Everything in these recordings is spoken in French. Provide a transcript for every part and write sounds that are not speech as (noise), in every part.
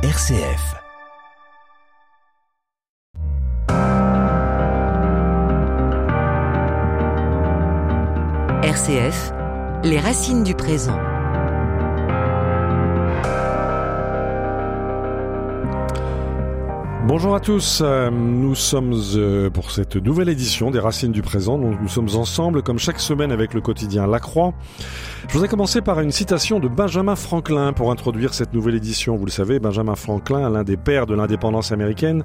RCF. RCF, les racines du présent. Bonjour à tous, euh, nous sommes euh, pour cette nouvelle édition des Racines du Présent. Nous sommes ensemble comme chaque semaine avec le quotidien La Croix. Je voudrais commencer par une citation de Benjamin Franklin pour introduire cette nouvelle édition. Vous le savez, Benjamin Franklin, l'un des pères de l'indépendance américaine,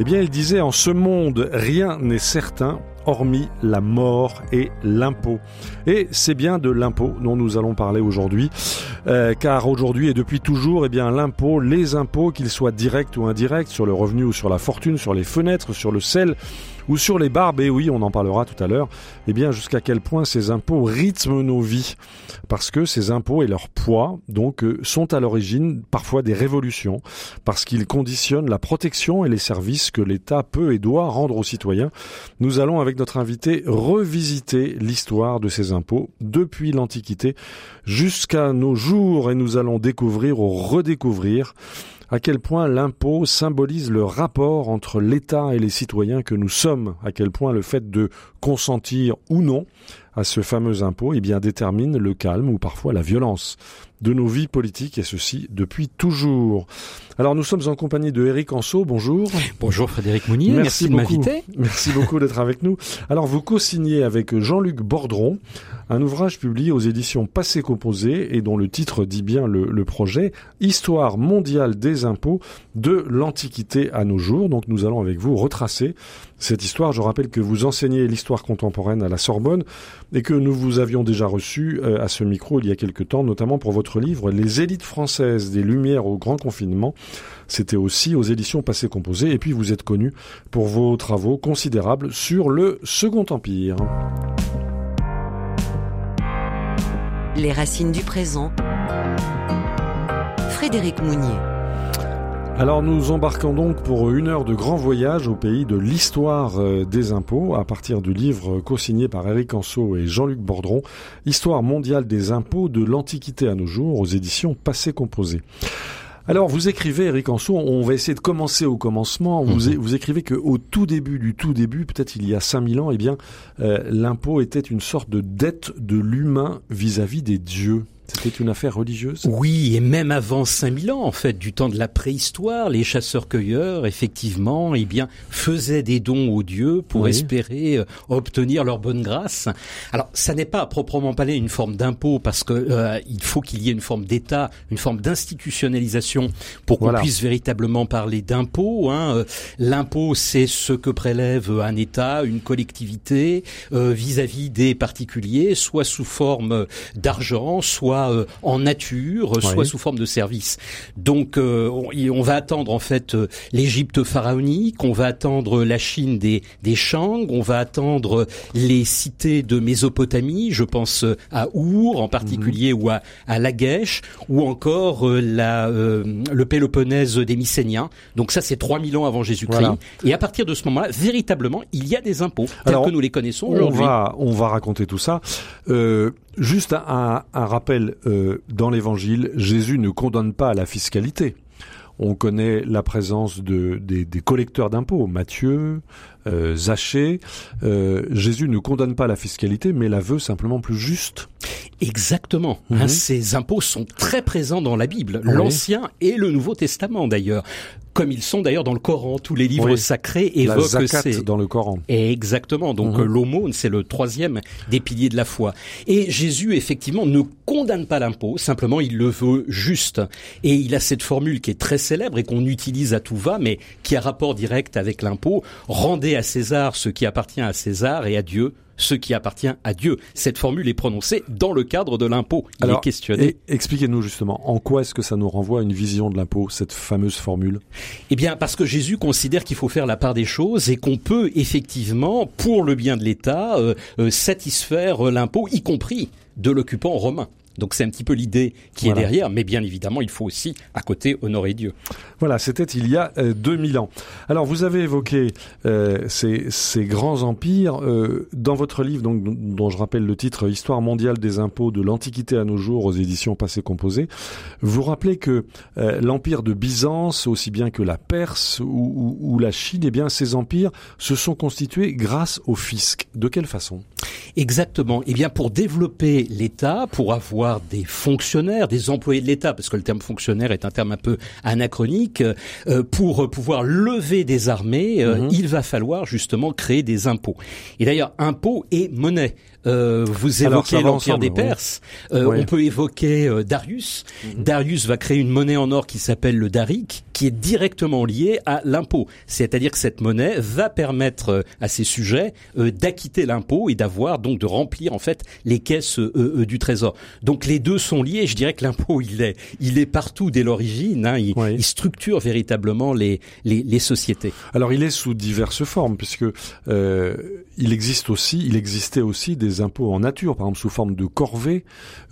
eh bien il disait en ce monde rien n'est certain hormis la mort et l'impôt. Et c'est bien de l'impôt dont nous allons parler aujourd'hui, euh, car aujourd'hui et depuis toujours, eh bien l'impôt, les impôts, qu'ils soient directs ou indirects, sur le revenu ou sur la fortune, sur les fenêtres, sur le sel, ou sur les barbes, et oui, on en parlera tout à l'heure, eh bien jusqu'à quel point ces impôts rythment nos vies, parce que ces impôts et leur poids, donc, euh, sont à l'origine parfois des révolutions, parce qu'ils conditionnent la protection et les services que l'État peut et doit rendre aux citoyens. Nous allons, avec notre invité, revisiter l'histoire de ces impôts depuis l'Antiquité jusqu'à nos jours, et nous allons découvrir ou redécouvrir à quel point l'impôt symbolise le rapport entre l'État et les citoyens que nous sommes, à quel point le fait de consentir ou non à ce fameux impôt eh bien, détermine le calme ou parfois la violence de nos vies politiques et ceci depuis toujours. Alors nous sommes en compagnie de Eric Anso, bonjour. Bonjour Frédéric Mounier, merci, merci de m'inviter. Merci beaucoup d'être avec nous. Alors vous co-signez avec Jean-Luc Bordron un ouvrage publié aux éditions Passé Composé et dont le titre dit bien le, le, projet, Histoire mondiale des impôts de l'Antiquité à nos jours. Donc nous allons avec vous retracer cette histoire. Je rappelle que vous enseignez l'histoire contemporaine à la Sorbonne et que nous vous avions déjà reçu euh, à ce micro il y a quelque temps, notamment pour votre livre Les élites françaises des Lumières au grand confinement. C'était aussi aux éditions Passé Composé et puis vous êtes connu pour vos travaux considérables sur le Second Empire. Les racines du présent. Frédéric Mounier. Alors nous embarquons donc pour une heure de grand voyage au pays de l'histoire euh, des impôts à partir du livre co-signé par Eric Anso et Jean-Luc Bordron, Histoire mondiale des impôts de l'Antiquité à nos jours aux éditions Passé Composé. Alors, vous écrivez, Eric Anso, on va essayer de commencer au commencement. Vous, mmh. vous écrivez qu'au tout début du tout début, peut-être il y a 5000 ans, eh bien, euh, l'impôt était une sorte de dette de l'humain vis-à-vis des dieux. C'était une affaire religieuse Oui, et même avant 5000 ans, en fait, du temps de la préhistoire, les chasseurs-cueilleurs, effectivement, eh bien, faisaient des dons aux dieux pour oui. espérer euh, obtenir leur bonne grâce. Alors, ça n'est pas à proprement parler une forme d'impôt, parce que euh, il faut qu'il y ait une forme d'État, une forme d'institutionnalisation pour qu'on voilà. puisse véritablement parler d'impôt. Hein. L'impôt, c'est ce que prélève un État, une collectivité, euh, vis-à-vis -vis des particuliers, soit sous forme d'argent, soit euh, en nature, soit oui. sous forme de service. Donc euh, on, on, va attendre en fait euh, l'Égypte pharaonique, on va attendre la Chine des, des Shang, on va attendre les cités de Mésopotamie, je pense à Our en particulier mmh. ou à, à Lagash, ou encore la, le Péloponnèse des Mycéniens. Donc ça c'est 3000 ans avant Jésus-Christ. Voilà. Et à partir de ce moment-là, véritablement, il y a des impôts tels Alors, que nous les connaissons aujourd'hui. On va, on va raconter tout ça. Euh, juste un, un rappel, euh, dans l'Évangile, Jésus ne condamne pas à la fiscalité. On connaît la présence de, des, des collecteurs d'impôts, Matthieu, euh, Zachée. Euh, Jésus ne condamne pas la fiscalité, mais la veut simplement plus juste. Exactement. Mmh. Hein, ces impôts sont très présents dans la Bible, oui. l'Ancien et le Nouveau Testament d'ailleurs comme ils sont d'ailleurs dans le Coran. Tous les livres oui. sacrés évoquent ces... dans le Coran. Exactement. Donc mmh. l'aumône, c'est le troisième des piliers de la foi. Et Jésus, effectivement, ne condamne pas l'impôt. Simplement, il le veut juste. Et il a cette formule qui est très célèbre et qu'on utilise à tout va, mais qui a rapport direct avec l'impôt. Rendez à César ce qui appartient à César et à Dieu ce qui appartient à Dieu. Cette formule est prononcée dans le cadre de l'impôt. Il Alors, est questionné. Expliquez-nous justement, en quoi est-ce que ça nous renvoie à une vision de l'impôt, cette fameuse formule? Eh bien, parce que Jésus considère qu'il faut faire la part des choses et qu'on peut effectivement, pour le bien de l'État, euh, euh, satisfaire l'impôt, y compris de l'occupant romain. Donc c'est un petit peu l'idée qui est derrière, mais bien évidemment, il faut aussi à côté honorer Dieu. Voilà, c'était il y a 2000 ans. Alors vous avez évoqué ces, ces, grands empires dans votre livre, donc dont je rappelle le titre Histoire mondiale des impôts de l'Antiquité à nos jours aux éditions Passé Composé. Vous rappelez que l'empire de Byzance, aussi bien que la Perse ou, ou, la Chine, eh bien ces empires se sont constitués grâce au fisc. De quelle façon? Exactement. Eh bien, pour développer l'État, pour avoir des fonctionnaires, des employés de l'État, parce que le terme fonctionnaire est un terme un peu anachronique, euh, pour pouvoir lever des armées, euh, mhm. il va falloir justement créer des impôts. Et d'ailleurs, impôts et monnaie. Euh, vous évoquez l'empire des Perses. Euh, on peut évoquer euh, Darius. Mhm. Darius va créer une monnaie en or qui s'appelle le darik, qui est directement liée à l'impôt. C'est-à-dire que cette monnaie va permettre à ses sujets d'acquitter l'impôt et d'avoir donc de remplir en fait les caisses du trésor. Donc les deux sont liés. Je dirais que l'impôt il est il est partout dès l'origine. Hein. il, structure véritablement les, les, les sociétés. Alors il est sous diverses formes puisque il existe aussi il existait aussi des impôts en nature, par exemple sous forme de corvée,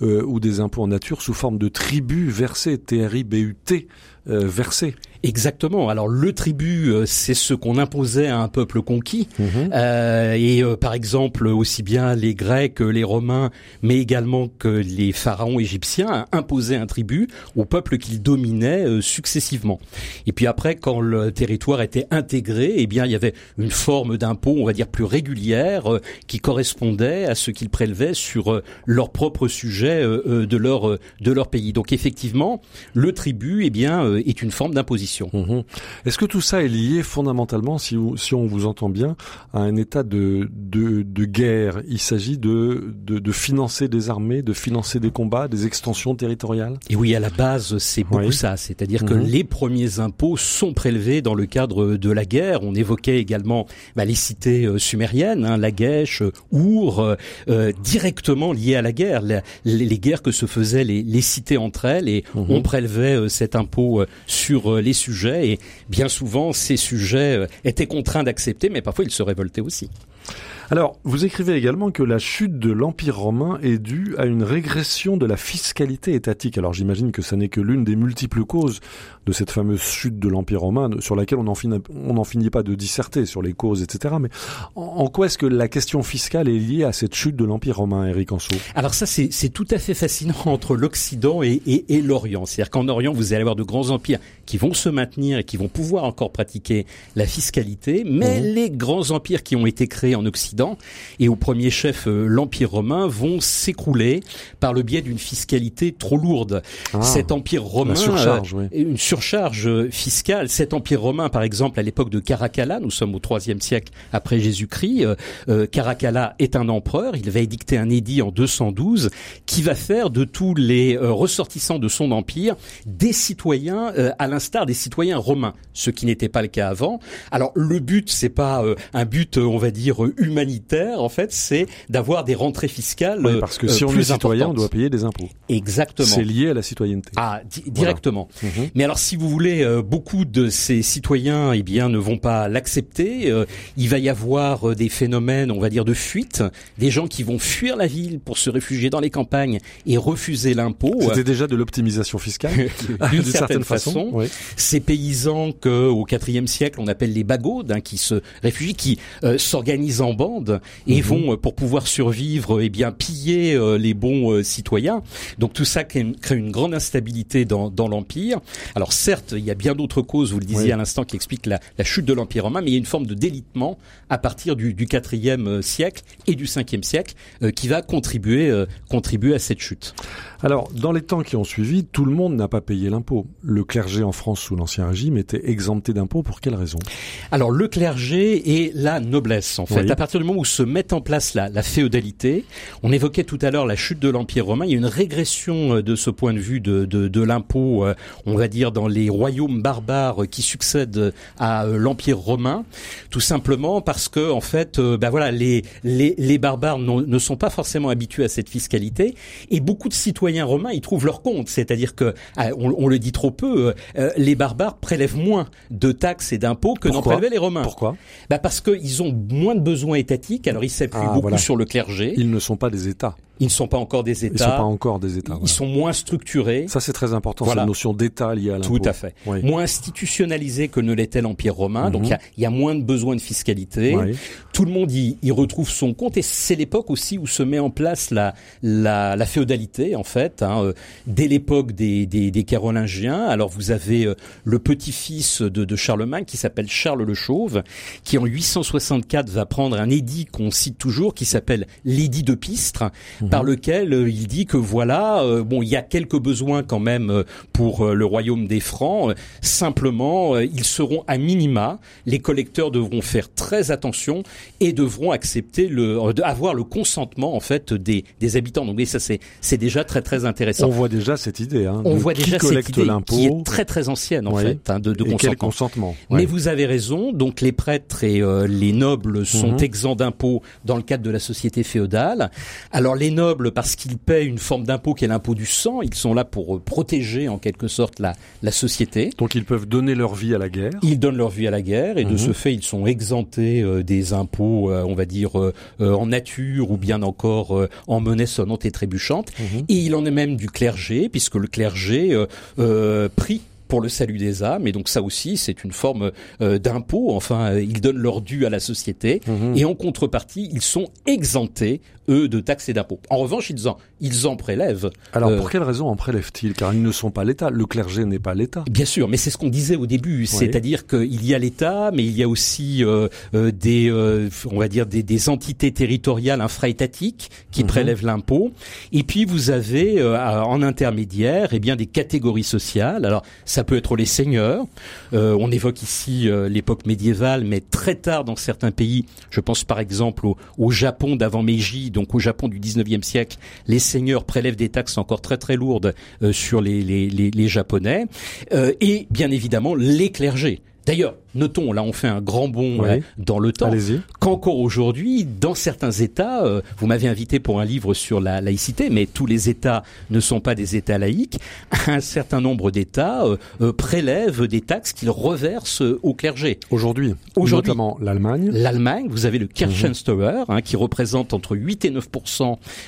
euh, ou des impôts en nature sous forme de tribut versés, T-R-I-B-U-T, euh, versés. Exactement. Alors le tribut, euh, c'est ce qu'on imposait à un peuple conquis. Mhm. Euh, et euh, par exemple, aussi bien les Grecs, les Romains, mais également que les pharaons égyptiens imposaient un tribut au peuple qu'ils dominaient successivement. Et puis après, quand le territoire était intégré, eh bien il y avait une forme d'impôt, on va dire plus régulière, qui correspondait à ce qu'ils prélevaient sur leur propre sujet de leur de leur pays. Donc effectivement, le tribut, eh bien, est une forme d'imposition. Mhm. Est-ce que tout ça est lié fondamentalement, si, si on vous entend bien, à un état de, de, de guerre? Il s'agit de, de, financer des armées, de financer des combats, des extensions territoriales? Et oui, à la base, c'est beaucoup ça. C'est-à-dire que mhm. les premiers impôts sont prélevés dans le cadre de la guerre. On évoquait également bah, les cités euh, sumériennes, hein, Lagash, Our, euh, euh, directement liées à la guerre. Les, les, guerres que se faisaient les, les cités entre elles, et mhm. on prélevait cet impôt sur les sujets et bien souvent ces sujets euh, étaient contraints d'accepter, mais parfois ils se révoltaient aussi. Alors, vous écrivez également que la chute de l'Empire romain est due à une régression de la fiscalité étatique. Alors j'imagine que ça n'est que l'une des multiples causes de cette fameuse chute de l'Empire romain sur laquelle on n'en finit, pas de disserter sur les causes, etc. Mais en, quoi est-ce que la question fiscale est liée à cette chute de l'Empire romain, Eric Anso Alors ça, c'est tout à fait fascinant (laughs) entre l'Occident et, et, et l'Orient. C'est-à-dire qu'en Orient, vous allez avoir de grands empires qui vont se maintenir et qui vont pouvoir encore pratiquer la fiscalité, mais mmh. les grands empires qui ont été créés en Occident et au premier chef euh, l'Empire romain vont s'écrouler par le biais d'une fiscalité trop lourde. Ah, cet empire romain, surcharge, euh, une surcharge euh, fiscale. Cet empire romain, par exemple, à l'époque de Caracalla, nous sommes au IIIe siècle après Jésus-Christ. Caracalla est un empereur. Il va édicter un édit en 212 qui va faire de tous les ressortissants de son empire des citoyens à l'instar des citoyens romains, ce qui n'était pas le cas avant. Alors le but, c'est pas un but, on va dire humanitaire. En fait, c'est d'avoir des rentrées fiscales. Oui, parce que si on est citoyen, on doit payer des impôts. Exactement. C'est lié à la citoyenneté. Ah, directement. Mhm. Mais alors, si vous voulez, euh, beaucoup de ces citoyens, eh bien, ne vont pas l'accepter. il va y avoir des phénomènes, on va dire, de fuite, des gens qui vont fuir la ville pour se réfugier dans les campagnes et refuser l'impôt. C'était déjà de l'optimisation fiscale, (laughs) d'une certaine, façon. Oui. Ces paysans que au IVe siècle on appelle les bagaudes, hein, qui se réfugient, qui euh, s'organisent en bande et mhm. vont euh, pour pouvoir survivre, et eh bien piller euh, les bons citoyens. Donc tout ça crée une, grande instabilité dans, dans l'empire. Alors certes, il y a bien d'autres causes, vous le disiez à l'instant, qui expliquent la, la, chute de l'empire romain, mais il y a une forme de délitement à partir du, du IVe siècle et du Ve siècle qui va contribuer contribuer à cette chute. Alors dans les temps qui ont suivi, tout le monde n'a pas payé l'impôt. Le clergé en France sous l'Ancien Régime était exempté d'impôts pour quelle raison? Alors le clergé et la noblesse, en fait. À partir du moment où se met en place la, la féodalité, on évoquait tout à l'heure la chute de l'Empire romain, il y a une régression euh, de ce point de vue de, de, de l'impôt, euh, on va dire, dans les royaumes barbares qui succèdent à euh, l'Empire romain, tout simplement parce que, en fait, ben voilà, les, les, les barbares ne sont pas forcément habitués à cette fiscalité, et beaucoup de citoyens romains y trouvent leur compte, c'est-à-dire que, on, on, le dit trop peu, les barbares prélèvent moins de taxes et d'impôts que n'en prélevaient les Romains. Pourquoi? Bah Parce qu'ils ont moins de besoins alors ils s'appuient ah, beaucoup sur le clergé. Ils ne sont pas des États. Ils ne sont pas encore des États. Ils sont pas encore des États. Ils sont moins structurés. Ça, c'est très important, voilà. cette notion d'État liée à l'impôt. Tout à fait. Oui. Moins institutionnalisé que ne l'était l'Empire romain. Donc, il y, a, moins de besoin de fiscalité. Oui. Tout le monde y, y, retrouve son compte. Et c'est l'époque aussi où se met en place la, la, la féodalité, en fait. Hein, euh, dès l'époque des, des, des, Carolingiens. Alors, vous avez euh, le petit-fils de, de Charlemagne qui s'appelle Charles le Chauve, qui en 864 va prendre un édit qu'on cite toujours, qui s'appelle l'édit de Pistre, mmh. Par lequel euh, il dit que voilà, euh, bon, il y a quelques besoins quand même euh, pour le royaume des Francs. simplement, ils seront à minima. Les collecteurs devront faire très attention et devront accepter le, avoir le consentement en fait des, des habitants. Donc, ça c'est c'est déjà très très intéressant. On voit déjà cette idée. Hein, On voit déjà cette idée qui est très très ancienne en fait hein, de, de et consentement. consentement Mais vous avez raison. Donc les prêtres et les nobles sont Mhm. exempts d'impôts dans le cadre de la société féodale. Alors les nobles, parce qu'ils paient une forme d'impôt qui est l'impôt du sang, ils sont là pour euh, protéger en quelque sorte la, la société. Donc ils peuvent donner leur vie à la guerre. Ils donnent leur vie à la guerre et de Mhm. ce fait ils sont exemptés euh, des impôts, euh, on va dire euh, en nature ou bien encore en monnaie sonnante et trébuchante. Mhm. Et il en est même du clergé, puisque le clergé prie pour le salut des âmes, et donc ça aussi c'est une forme euh, d'impôt. Enfin, ils donnent leur dû à la société, Mhm. et en contrepartie, ils sont exemptés eux de taxes et d'impôts. En revanche, ils en ils en prélèvent. Alors Euh, pour quelle raison en prélèvent-ils? Car ils ne sont pas l'État. Le clergé n'est pas l'État. Bien sûr, mais c'est ce qu'on disait au début, c'est-à-dire qu'il y a l'État, mais il y a aussi euh, euh, des, euh, on va dire des, des entités territoriales infra-étatiques qui Mhm. prélèvent l'impôt, et puis vous avez euh, en intermédiaire, eh bien des catégories sociales. Alors ça peut être les seigneurs. Euh, on évoque ici euh, l'époque médiévale, mais très tard dans certains pays. Je pense par exemple au, au Japon d'avant Meiji, donc au Japon du 19e siècle, les seigneurs prélèvent des taxes encore très très lourdes euh, sur les, les, les, les Japonais, Euh, et bien évidemment les clergés. D'ailleurs, notons, là on fait un grand bond Oui. euh, dans le temps, qu'encore aujourd'hui, dans certains États, euh, vous m'avez invité pour un livre sur la laïcité, mais tous les États ne sont pas des États laïques, (laughs) un certain nombre d'États euh, euh, prélèvent des taxes qu'ils reversent euh, au clergé. Aujourd'hui, Aujourd'hui. notamment l'Allemagne. L'Allemagne, vous avez le Mhm. Kirchensteuer, hein, qui représente entre 8 et 9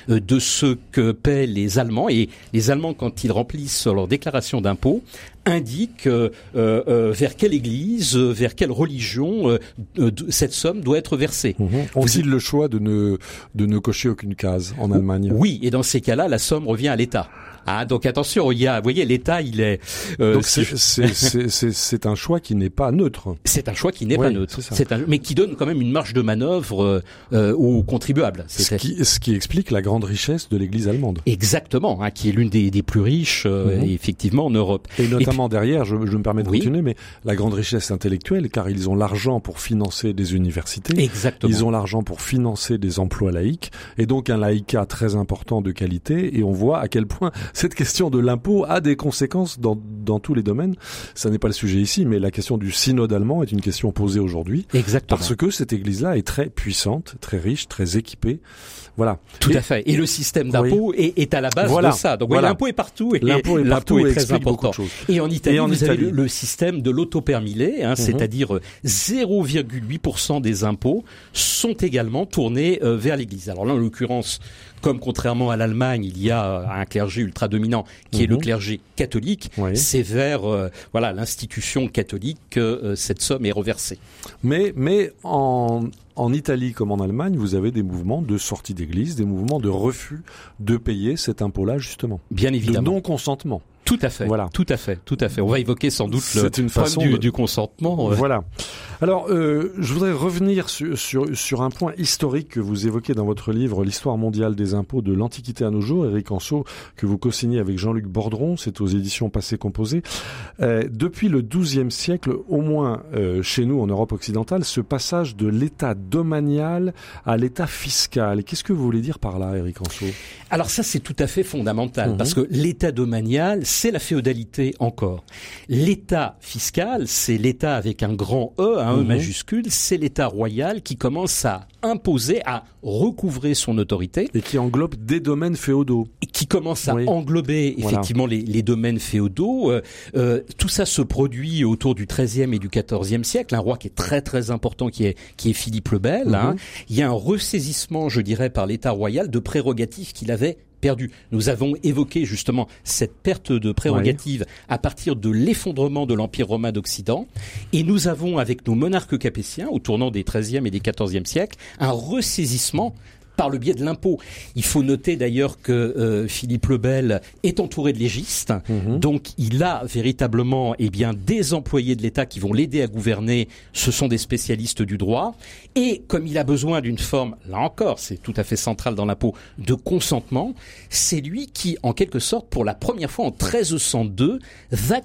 euh, de ce que paient les Allemands. Et les Allemands, quand ils remplissent leur déclaration d'impôt, indiquent euh, vers quelle église, vers quelle religion euh, euh, cette somme doit être versée. Mhm. Ont-ils le choix de ne de ne cocher aucune case en Allemagne? Oui, et dans ces cas-là, la somme revient à l'État. Ah, donc attention, il y a, vous voyez, l'État, il est. euh, Donc c'est- un choix qui n'est pas neutre. C'est un choix qui n'est Oui, pas neutre. c'est mais qui donne quand même une marge de manœuvre euh, euh, aux contribuables. Ce C'est- qui, ce qui explique la grande richesse de l'Église allemande. Exactement, hein, qui est l'une des, des plus riches euh, Mhm. effectivement en Europe. Et notamment derrière, je, je me permets de Oui. continuer, mais la grande richesse intellectuelle, car ils ont l'argent pour financer des universités, Exactement. ils ont l'argent pour financer des emplois laïques, et donc un laïcat très important de qualité, et on voit à quel point cette question de l'impôt a des conséquences dans, dans tous les domaines. Ça n'est pas le sujet ici, mais la question du synode allemand est une question posée aujourd'hui, Exactement. parce que cette église-là est très puissante, très riche, très équipée. Voilà. Tout Et- à fait. Et le système d'impôt est, est à la base Voilà. de ça. Donc Voilà. l'impôt est partout et L'impôt est partout et très important. Et en Italie, Et en vous avez Italie. le, le système de l'autopermilé, hein, Mhm. c'est-à-dire euh, 0,8% des impôts sont également tournés euh, vers l'Église. Alors là, en l'occurrence, comme contrairement à l'Allemagne, il y a euh, un clergé ultra dominant qui est le Mhm. clergé catholique. Oui. C'est vers euh, voilà l'institution catholique que euh, cette somme est reversée. Mais, mais en, en Italie comme en Allemagne, vous avez des mouvements de sortie d'église, des mouvements de refus de payer cet impôt-là, justement. Bien De évidemment. non-consentement. Tout à fait. Voilà. Tout à fait. Tout à fait. On va évoquer sans doute le une problème façon du, de- du consentement. Voilà. Alors, euh, je voudrais revenir sur, sur, sur un point historique que vous évoquez dans votre livre, L'histoire mondiale des impôts de l'Antiquité à nos jours, Éric Anceau, que vous co-signez avec Jean-Luc Bordron, c'est aux éditions Passé Composé. Euh, depuis le XIIe siècle, au moins euh, chez nous en Europe occidentale, ce passage de l'état domanial à l'état fiscal. Qu'est-ce que vous voulez dire par là, Éric Anceau? Alors ça, c'est tout à fait fondamental Mhm. parce que l'état domanial, c'est la féodalité encore. L'État fiscal, c'est l'État avec un grand E, un Mhm. majuscule, c'est l'État royal qui commence à imposer, à recouvrer son autorité Et qui englobe des domaines féodaux. et qui commence à Oui. englober Voilà. effectivement les, les domaines féodaux. Euh, euh, tout ça se produit autour du XIIIe et du XIVe siècle. Un roi qui est très très important, qui est qui est Philippe le Bel. Mhm. hein. Il y a un ressaisissement, je dirais, par l'État royal de prérogatives qu'il avait perdu. Nous avons évoqué justement cette perte de prérogatives à partir de l'effondrement de l'Empire romain d'Occident. Et nous avons, avec nos monarques capétiens, au tournant des XIIIe et des XIVe siècles, un ressaisissement par le biais de l'impôt. Il faut noter d'ailleurs que euh, Philippe le Bel est entouré de légistes, Mhm. donc il a véritablement eh bien des employés de l'État qui vont l'aider à gouverner. Ce sont des spécialistes du droit, et comme il a besoin d'une forme, là encore, c'est tout à fait central dans l'impôt, de consentement, c'est lui qui, en quelque sorte, pour la première fois en 1302, va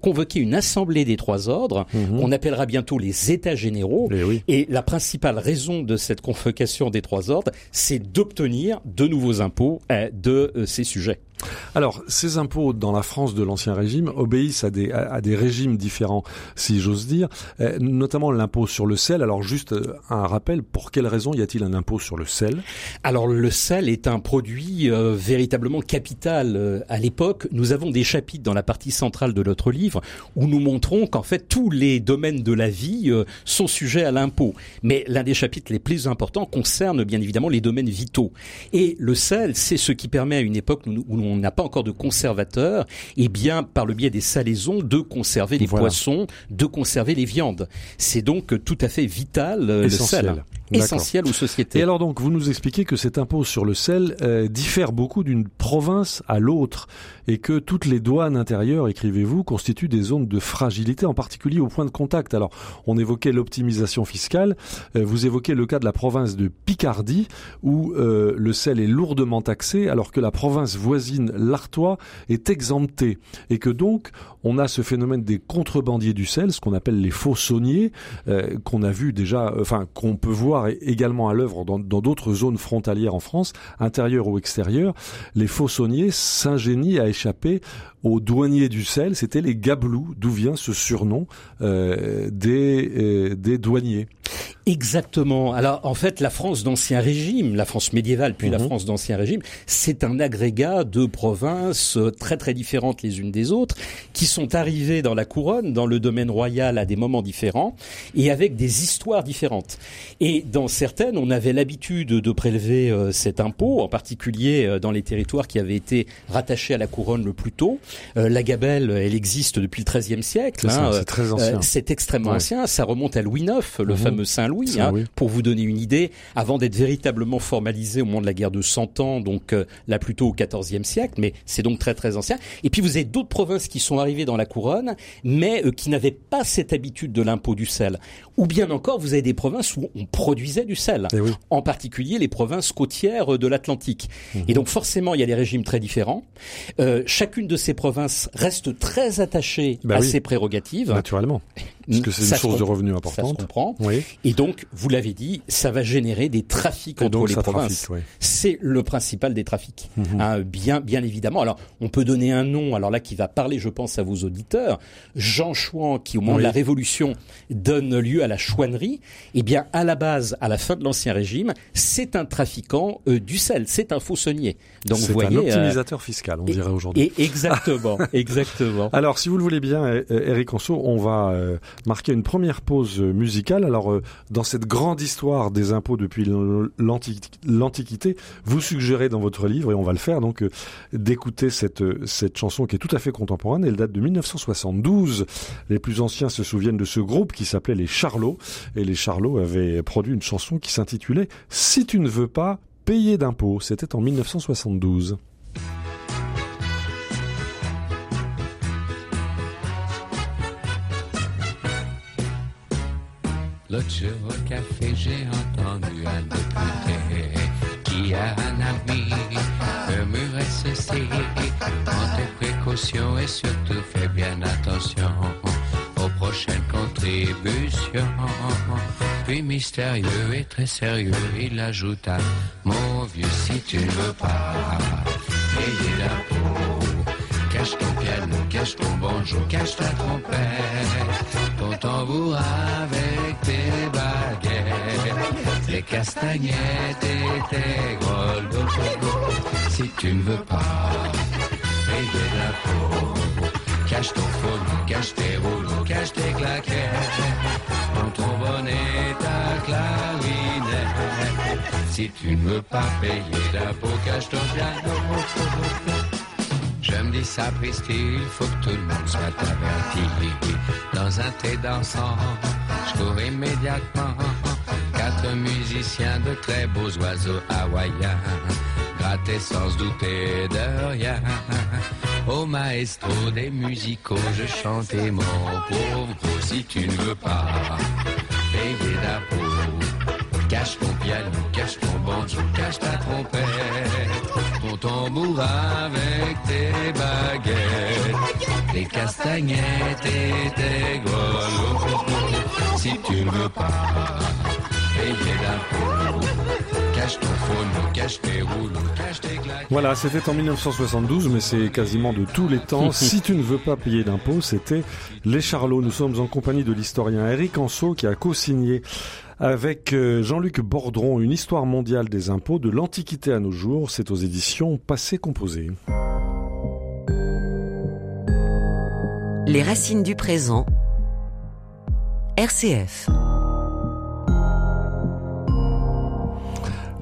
convoquer une assemblée des trois ordres, qu'on appellera bientôt les États généraux, Eh oui. et la principale raison de cette convocation des trois ordres, c'est d'obtenir de nouveaux impôts euh, de euh, ces sujets. Alors, ces impôts dans la France de l'Ancien Régime obéissent à des, régimes différents, si j'ose dire, euh, notamment l'impôt sur le sel. Alors, juste euh, un rappel, pour quelle raison y a-t-il un impôt sur le sel? Alors le sel est un produit euh, véritablement capital à l'époque. Nous avons des chapitres dans la partie centrale de notre livre où nous montrons qu'en fait tous les domaines de la vie sont sujets à l'impôt. Mais l'un des chapitres les plus importants concerne bien évidemment les domaines vitaux. Et le sel, c'est ce qui permet à une époque où, où on n'a pas encore de conservateur, et bien par le biais des salaisons de conserver les Voilà. poissons, de conserver les viandes. C'est donc tout à fait vital euh, le sel, D'accord. essentiel aux sociétés. Et alors donc, vous nous expliquez que cet impôt sur le sel euh, diffère beaucoup d'une province à l'autre et que toutes les douanes intérieures, écrivez-vous, constituent des zones de fragilité, en particulier au point de contact. Alors, on évoquait l'optimisation fiscale, euh, vous évoquez le cas de la province de Picardie où euh, le sel est lourdement taxé alors que la province voisine, l'Artois, est exemptée et que donc on a ce phénomène des contrebandiers du sel, ce qu'on appelle les faux sauniers, euh, qu'on a vu déjà, euh, enfin qu'on peut voir également à l'œuvre dans dans d'autres zones frontalières en France, intérieures ou extérieures. Les faux sauniers s'ingénient à échapper aux douaniers du sel. C'était les gabelous, d'où vient ce surnom euh, des euh, des douaniers. Exactement. Alors en fait, la France d'Ancien Régime, la France médiévale puis la Mhm. France d'Ancien Régime, c'est un agrégat de provinces euh, très très différentes les unes des autres, qui sont arrivées dans la couronne, dans le domaine royal à des moments différents et avec des histoires différentes. Et dans certaines, on avait l'habitude de prélever cet impôt, en particulier dans les territoires qui avaient été rattachés à la couronne le plus tôt. Euh, la gabelle, elle existe depuis le XIIIe siècle. C'est hein, c'est très ancien. euh, c'est extrêmement Ouais. ancien. Ça remonte à Louis IX, le Mhm. fameux Saint Louis. Saint hein, pour vous donner une idée, avant d'être véritablement formalisé au moment de la guerre de Cent Ans, donc euh, là plutôt au XIVe siècle, mais c'est donc très très ancien. Et puis vous avez d'autres provinces qui sont arrivées dans la couronne, mais qui n'avaient pas cette habitude de l'impôt du sel. Ou bien encore, vous avez des provinces où on produisait du sel Eh oui. en particulier les provinces côtières de l'Atlantique. Mhm. Et donc forcément, il y a des régimes très différents. Euh, chacune de ces provinces reste très attachée Bah à oui. ses prérogatives. Naturellement, parce que c'est une source de revenus Ça se importante. comprend. Oui. Et donc, vous l'avez dit, ça va générer des trafics Et entre les provinces. oui. C'est le principal des trafics, Mhm. hein, bien, bien évidemment. Alors, on peut donner un nom, alors là, qui va parler, je pense, à vos auditeurs. Jean Chouan, qui au moment de la Révolution donne lieu à la chouannerie. Eh bien, à la base, à la fin de l'Ancien Régime, c'est un trafiquant euh, du sel, c'est un faussonnier. Donc, C'est vous un voyez. euh, optimisateur fiscal, on et- dirait aujourd'hui. et exactement, (laughs) exactement. Alors, si vous le voulez bien, Eric Anso, on va euh, marquer une première pause euh, musicale. Alors, euh, dans cette grande histoire des impôts depuis l'Antiquité, vous suggérez dans votre livre, et on va le faire, donc, d'écouter cette, cette chanson qui est tout à fait contemporaine. Elle date de 1972. Les plus anciens se souviennent de ce groupe qui s'appelait les Charlots. Et les Charlots avaient produit une chanson qui s'intitulait Si tu ne veux pas payer d'impôts. C'était en 1972. L'autre jour au café, j'ai entendu un député qui a un ami murmurait ceci. Prends tes précautions et surtout fais bien attention aux prochaines contributions. Puis mystérieux et très sérieux, il ajouta Mon vieux, si tu ne veux pas payer d'impôts, car Cache ton piano, cache ton banjo, cache ta trompette, ton tambour avec tes baguettes, tes castagnettes et tes grolles. Si tu ne veux pas payer de la peau, cache ton phono, cache tes rouleaux, cache tes claquettes, ton trombone et ta clarinette. Si tu ne veux pas payer d'impôt, cache ton piano. Je me dis ça il faut que tout le monde soit averti. Dans un thé dansant, je cours immédiatement. Quatre musiciens de très beaux oiseaux hawaïens, grattés sans douter de rien. Au maestro des musicaux, je chantais mon pauvre. Si tu ne veux pas payer d'impôt, cache ton piano, cache ton banjo, cache ta trompette, tambour avec tes baguettes, tes castagnettes et tes grelots. Si tu ne veux pas payer d'impôt, cache ton phono, cache tes rouleaux, cache tes claques. Voilà, c'était en 1972, mais c'est quasiment de tous les temps. (laughs) si tu ne veux pas payer d'impôts, c'était Les Charlots. Nous sommes en compagnie de l'historien Eric Anso qui a co-signé avec euh, Jean-Luc Bordron une histoire mondiale des impôts de l'Antiquité à nos jours. C'est aux éditions Passé Composé. Les racines du présent. RCF.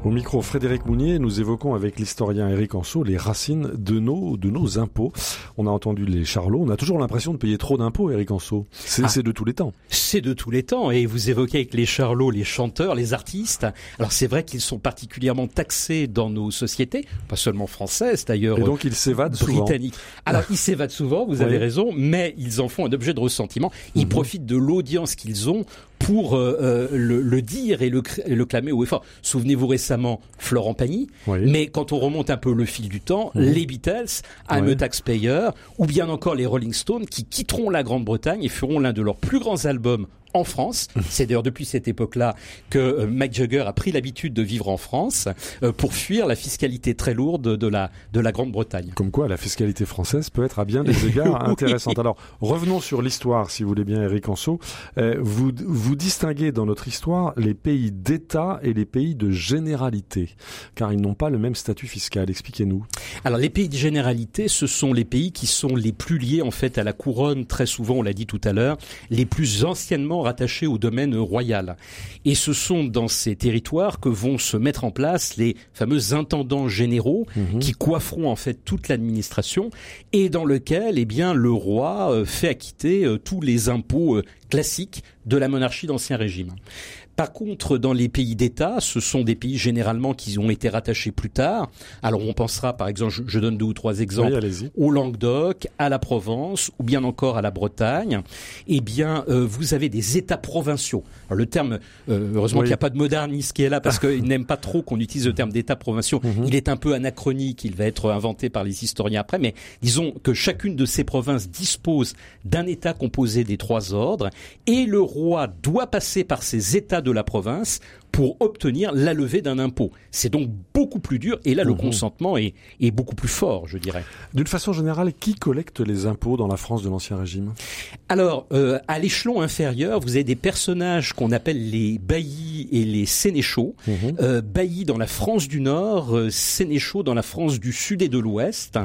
Au micro Frédéric Mounier, nous évoquons avec l'historien Eric Anso les racines de nos, de nos impôts. On a entendu les charlots, on a toujours l'impression de payer trop d'impôts, Eric Anso. C'est Ah. c'est de tous les temps. C'est de tous les temps. Et vous évoquez avec les charlots, les chanteurs, les artistes. Alors c'est vrai qu'ils sont particulièrement taxés dans nos sociétés, pas seulement françaises d'ailleurs. Et donc ils s'évadent souvent. britanniques. Alors ils s'évadent souvent, vous avez raison, mais ils en font un objet de ressentiment. Ils Mhm. profitent de l'audience qu'ils ont pour euh, euh, le, le dire et le, cr- et le clamer haut et fort. Souvenez-vous récemment Florent Pagny, Oui. mais quand on remonte un peu le fil du temps, les Beatles, I'm Ouais. a Taxpayer, ou bien encore les Rolling Stones qui quitteront la Grande-Bretagne et feront l'un de leurs plus grands albums en France. C'est d'ailleurs depuis cette époque-là que euh, Mick Jagger a pris l'habitude de vivre en France euh, pour fuir la fiscalité très lourde de la, de la Grande-Bretagne. Comme quoi, la fiscalité française peut être à bien des (laughs) égards Oui. intéressante. Alors, revenons sur l'histoire, si vous voulez bien, Eric Anso. Euh, vous, vous distinguez dans notre histoire les pays d'État et les pays de généralité, car ils n'ont pas le même statut fiscal. Expliquez-nous. Alors les pays de généralité, ce sont les pays qui sont les plus liés en fait à la couronne, très souvent, on l'a dit tout à l'heure, les plus anciennement rattachés au domaine royal. Et ce sont dans ces territoires que vont se mettre en place les fameux intendants généraux qui coifferont en fait toute l'administration et dans lequel eh bien le roi euh, fait acquitter euh, tous les impôts euh, classiques de la monarchie d'Ancien Régime. Par contre, dans les pays d'État, ce sont des pays généralement qui ont été rattachés plus tard. Alors on pensera, par exemple, je, je donne deux ou trois exemples, Oui, au Languedoc, à la Provence, ou bien encore à la Bretagne. Eh bien, euh, vous avez des États provinciaux. Alors, le terme, euh, heureusement Oui. qu'il n'y a pas de moderniste qui est là, parce (laughs) qu'il n'aime pas trop qu'on utilise le terme d'États provinciaux. Mhm. Il est un peu anachronique, il va être inventé par les historiens après, mais disons que chacune de ces provinces dispose d'un État composé des trois ordres, et le roi doit passer par ces États de la province pour obtenir la levée d'un impôt. C'est donc beaucoup plus dur, et là le Mhm. consentement est, est beaucoup plus fort, je dirais. D'une façon générale, qui collecte les impôts dans la France de l'Ancien Régime? Alors, euh, à l'échelon inférieur, vous avez des personnages qu'on appelle les baillis et les sénéchaux. Euh, baillis dans la France du Nord, euh, sénéchaux dans la France du Sud et de l'Ouest.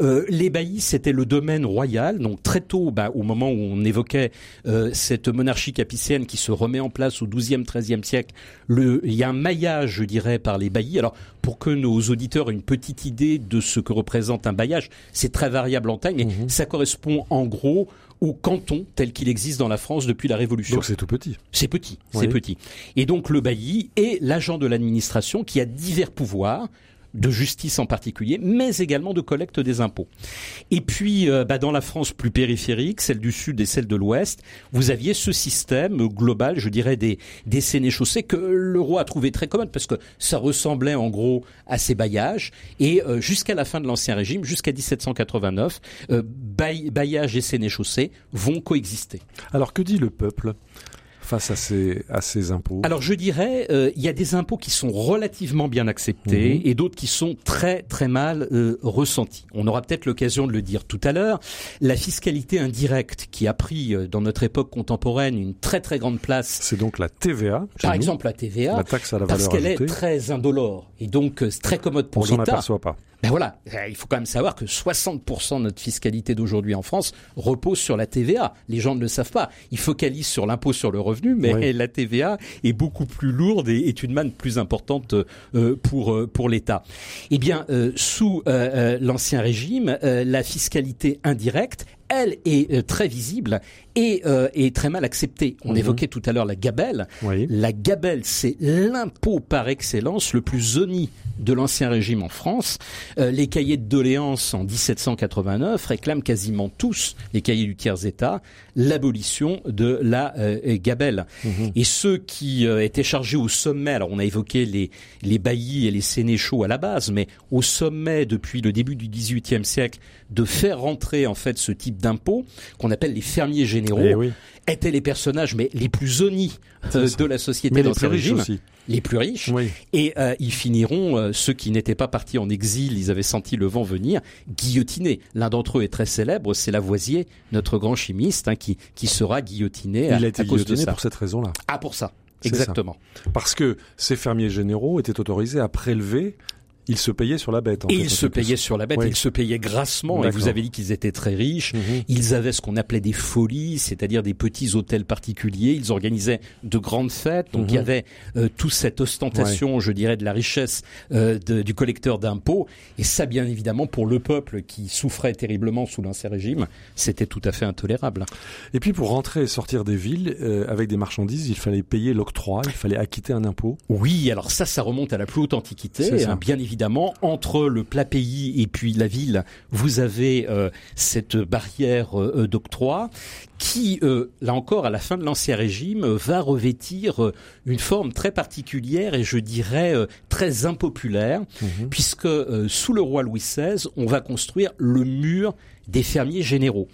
Euh, les baillis, c'était le domaine royal. Donc très tôt, bah, au moment où on évoquait euh, cette monarchie capicienne qui se remet en place au XIIe, XIIIe siècle, le, il y a un maillage, je dirais, par les baillis. Alors, pour que nos auditeurs aient une petite idée de ce que représente un bailliage, c'est très variable en taille, mais ça correspond en gros au canton tel qu'il existe dans la France depuis la Révolution. Donc c'est tout petit. C'est petit, Oui. c'est petit. Et donc le bailli est l'agent de l'administration qui a divers pouvoirs de justice en particulier, mais également de collecte des impôts. Et puis, euh, bah, dans la France plus périphérique, celle du Sud et celle de l'Ouest, vous aviez ce système global, je dirais, des, des sénéchaussées que le roi a trouvé très commode parce que ça ressemblait en gros à ces bailliages. Et euh, jusqu'à la fin de l'Ancien Régime, jusqu'à 1789, euh, bail- bailliage et sénéchaussée vont coexister. Alors que dit le peuple? Face à ces, à ces impôts Alors je dirais, euh, il y a des impôts qui sont relativement bien acceptés Mhm. et d'autres qui sont très très mal euh, ressentis. On aura peut-être l'occasion de le dire tout à l'heure. La fiscalité indirecte qui a pris euh, dans notre époque contemporaine une très très grande place, C'est donc la TVA. par nous, exemple la TVA, la taxe à la parce valeur qu'elle ajoutée. est très indolore et donc très commode On pour s'en l'État. aperçoit pas. Ben voilà, il faut quand même savoir que 60% de notre fiscalité d'aujourd'hui en France repose sur la TVA. Les gens ne le savent pas. Ils focalisent sur l'impôt sur le revenu, mais Oui. la TVA est beaucoup plus lourde et est une manne plus importante euh, pour euh, pour l'État. Eh bien, euh, sous l'ancien régime, la fiscalité indirecte elle est très visible et euh, est très mal acceptée. On Mhm. évoquait tout à l'heure la gabelle. Oui. La gabelle, c'est l'impôt par excellence le plus zoni de l'ancien régime en France. Euh, les cahiers de doléances en 1789 réclament quasiment tous, les cahiers du tiers-État, l'abolition de la euh, gabelle. Mhm. Et ceux qui euh, étaient chargés au sommet, alors on a évoqué les, les baillis et les sénéchaux à la base, mais au sommet depuis le début du XVIIIe siècle, de faire rentrer en fait ce type d'impôt qu'on appelle les fermiers généraux, Eh oui. étaient les personnages mais les plus zonis euh, de la société Mais les plus riches régime, aussi. les plus riches, Oui. et euh, ils finiront, euh, ceux qui n'étaient pas partis en exil, ils avaient senti le vent venir, guillotinés. L'un d'entre eux est très célèbre, c'est Lavoisier, notre grand chimiste, hein, qui, qui sera guillotiné à, Il a été à cause de guillotiné ça. pour cette raison-là. Ah, pour ça, exactement. Parce que ces fermiers généraux étaient autorisés à prélever, ils se payaient sur la bête. En Et fait, ils en se payaient sur la bête, ils se payaient grassement, et vous avez dit qu'ils étaient très riches. Mhm. Ils avaient ce qu'on appelait des folies, c'est-à-dire des petits hôtels particuliers. Ils organisaient de grandes fêtes. Donc Mhm. il y avait euh, toute cette ostentation, je dirais, de la richesse euh, de- du collecteur d'impôts. Et ça, bien évidemment, pour le peuple qui souffrait terriblement sous l'ancien régime, c'était tout à fait intolérable. Et puis pour rentrer et sortir des villes euh, avec des marchandises, il fallait payer l'octroi, il fallait acquitter un impôt. Oui, alors ça, ça remonte à la plus haute antiquité, hein, bien évidemment. Entre le plat pays et puis la ville, vous avez euh, cette barrière euh, d'octroi qui, euh, là encore, à la fin de l'Ancien Régime, euh, va revêtir euh, une forme très particulière et je dirais euh, très impopulaire, Mhm. puisque euh, sous le roi Louis XVI, on va construire le mur des fermiers généraux.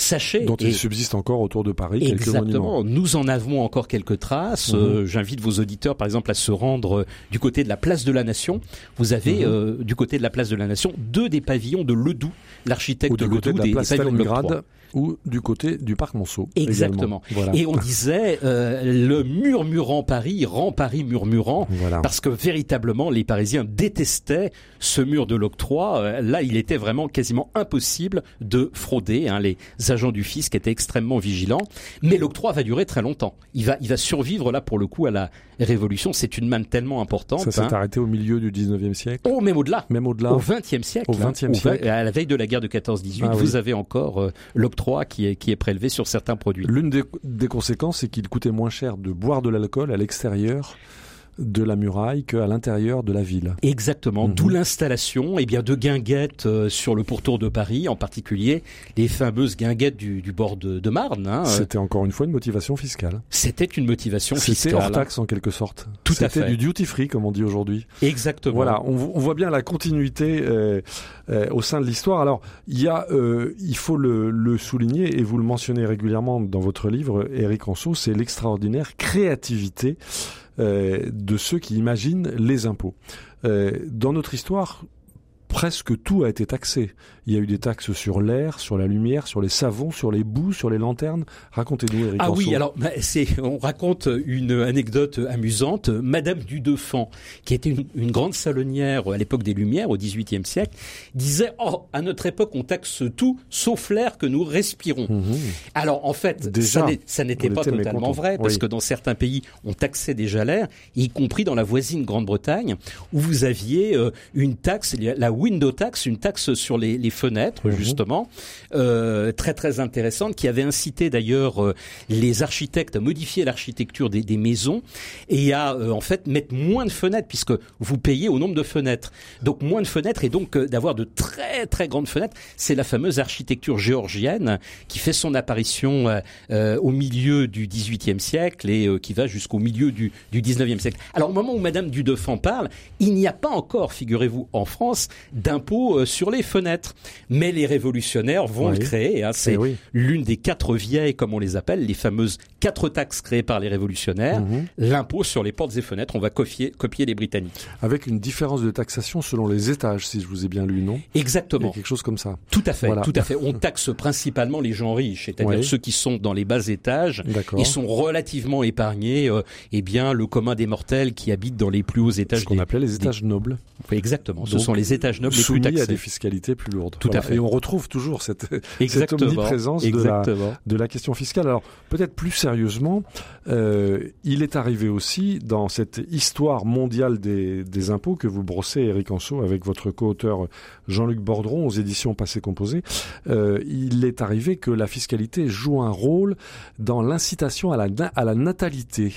Sachez, Dont et- il subsiste encore autour de Paris quelques. Exactement. Nous en avons encore quelques traces. Mhm. Euh, J'invite vos auditeurs, par exemple, à se rendre euh, du côté de la place de la Nation. Vous avez Mhm. euh, du côté de la place de la Nation deux des pavillons de Ledoux, l'architecte de Ledoux, de la des, place des pavillons de ou du côté du parc Monceau. Exactement. Voilà. Et on disait euh, le murmurant Paris rend Paris murmurant. Voilà. Parce que véritablement, les Parisiens détestaient ce mur de l'octroi. Euh, Là, il était vraiment quasiment impossible de frauder. hein. Les agents du fisc étaient extrêmement vigilants. Mais l'octroi va durer très longtemps. Il va, il va survivre là pour le coup à la Révolution. C'est une manne tellement importante. Ça s'est hein. arrêté au milieu du 19e siècle, Oh, même au-delà. même au-delà. Au XXe siècle, Au hein, XXe au vingt- siècle. à la veille de la guerre de 14-18, Ah oui. vous avez encore euh, l'octroi qui est, qui est prélevé sur certains produits. L'une des, des conséquences, c'est qu'il coûtait moins cher de boire de l'alcool à l'extérieur de la muraille qu'à l'intérieur de la ville. Exactement, Mhm. d'où l'installation eh bien de guinguettes euh, sur le pourtour de Paris, en particulier les fameuses guinguettes du, du bord de, de Marne. hein. Euh, C'était encore une fois une motivation fiscale. C'était une motivation C'était fiscale. hors taxe en quelque sorte. Tout à C'était fait. du duty free comme on dit aujourd'hui. Exactement. Voilà, on, on voit bien la continuité euh, euh, au sein de l'histoire. Alors, il y a, euh, il faut le, le souligner et vous le mentionnez régulièrement dans votre livre, Éric Anceau, c'est l'extraordinaire créativité de ceux qui imaginent les impôts. Euh, dans notre histoire, presque tout a été taxé. Il y a eu des taxes sur l'air, sur la lumière, sur les savons, sur les boues, sur les lanternes. Racontez-nous, Éric Ah oui, alors bah, c'est, on raconte une anecdote amusante. Madame du Deffand, qui était une, une grande salonnière à l'époque des Lumières, au XVIIIe siècle, disait "Oh, à notre époque, on taxe tout, sauf l'air que nous respirons." Mhm. Alors en fait, Déjà, ça n'était pas totalement vrai parce Oui. que dans certains pays, on taxait déjà l'air, y compris dans la voisine Grande-Bretagne, où vous aviez euh, une taxe, la window tax, une taxe sur les, les fenêtres Mhm. justement, euh, très très intéressante, qui avait incité d'ailleurs euh, les architectes à modifier l'architecture des, des maisons et à euh, en fait mettre moins de fenêtres puisque vous payez au nombre de fenêtres. Donc moins de fenêtres et donc euh, d'avoir de très très grandes fenêtres. C'est la fameuse architecture géorgienne qui fait son apparition euh, au milieu du XVIIIe siècle et euh, qui va jusqu'au milieu du, du XIXe siècle. Alors au moment où Madame Dudefand parle, il n'y a pas encore, figurez-vous, en France, d'impôt sur les fenêtres. Mais les révolutionnaires vont le créer. Hein. C'est l'une des quatre vieilles, comme on les appelle, les fameuses quatre taxes créées par les révolutionnaires. Mhm. L'impôt sur les portes et fenêtres, on va copier, copier les Britanniques. Avec une différence de taxation selon les étages, si je vous ai bien lu, non? Exactement. quelque chose comme ça. Tout à fait, tout à fait. (laughs) On taxe principalement les gens riches, c'est-à-dire ceux qui sont dans les bas étages et sont relativement épargnés. Euh, eh bien, le commun des mortels qui habitent dans les plus hauts étages. Ce qu'on appelait les étages nobles. exactement. Ce sont les étages plus taxés. à des fiscalités plus lourdes. Tout à fait. Et on retrouve toujours cette, (laughs) cette omniprésence de la, de la, question fiscale. Alors, peut-être plus sérieusement, euh, il est arrivé aussi dans cette histoire mondiale des, des impôts que vous brossez, Eric Anso, avec votre co-auteur Jean-Luc Bordron aux éditions Passé Composé, euh, il est arrivé que la fiscalité joue un rôle dans l'incitation à la, à la natalité.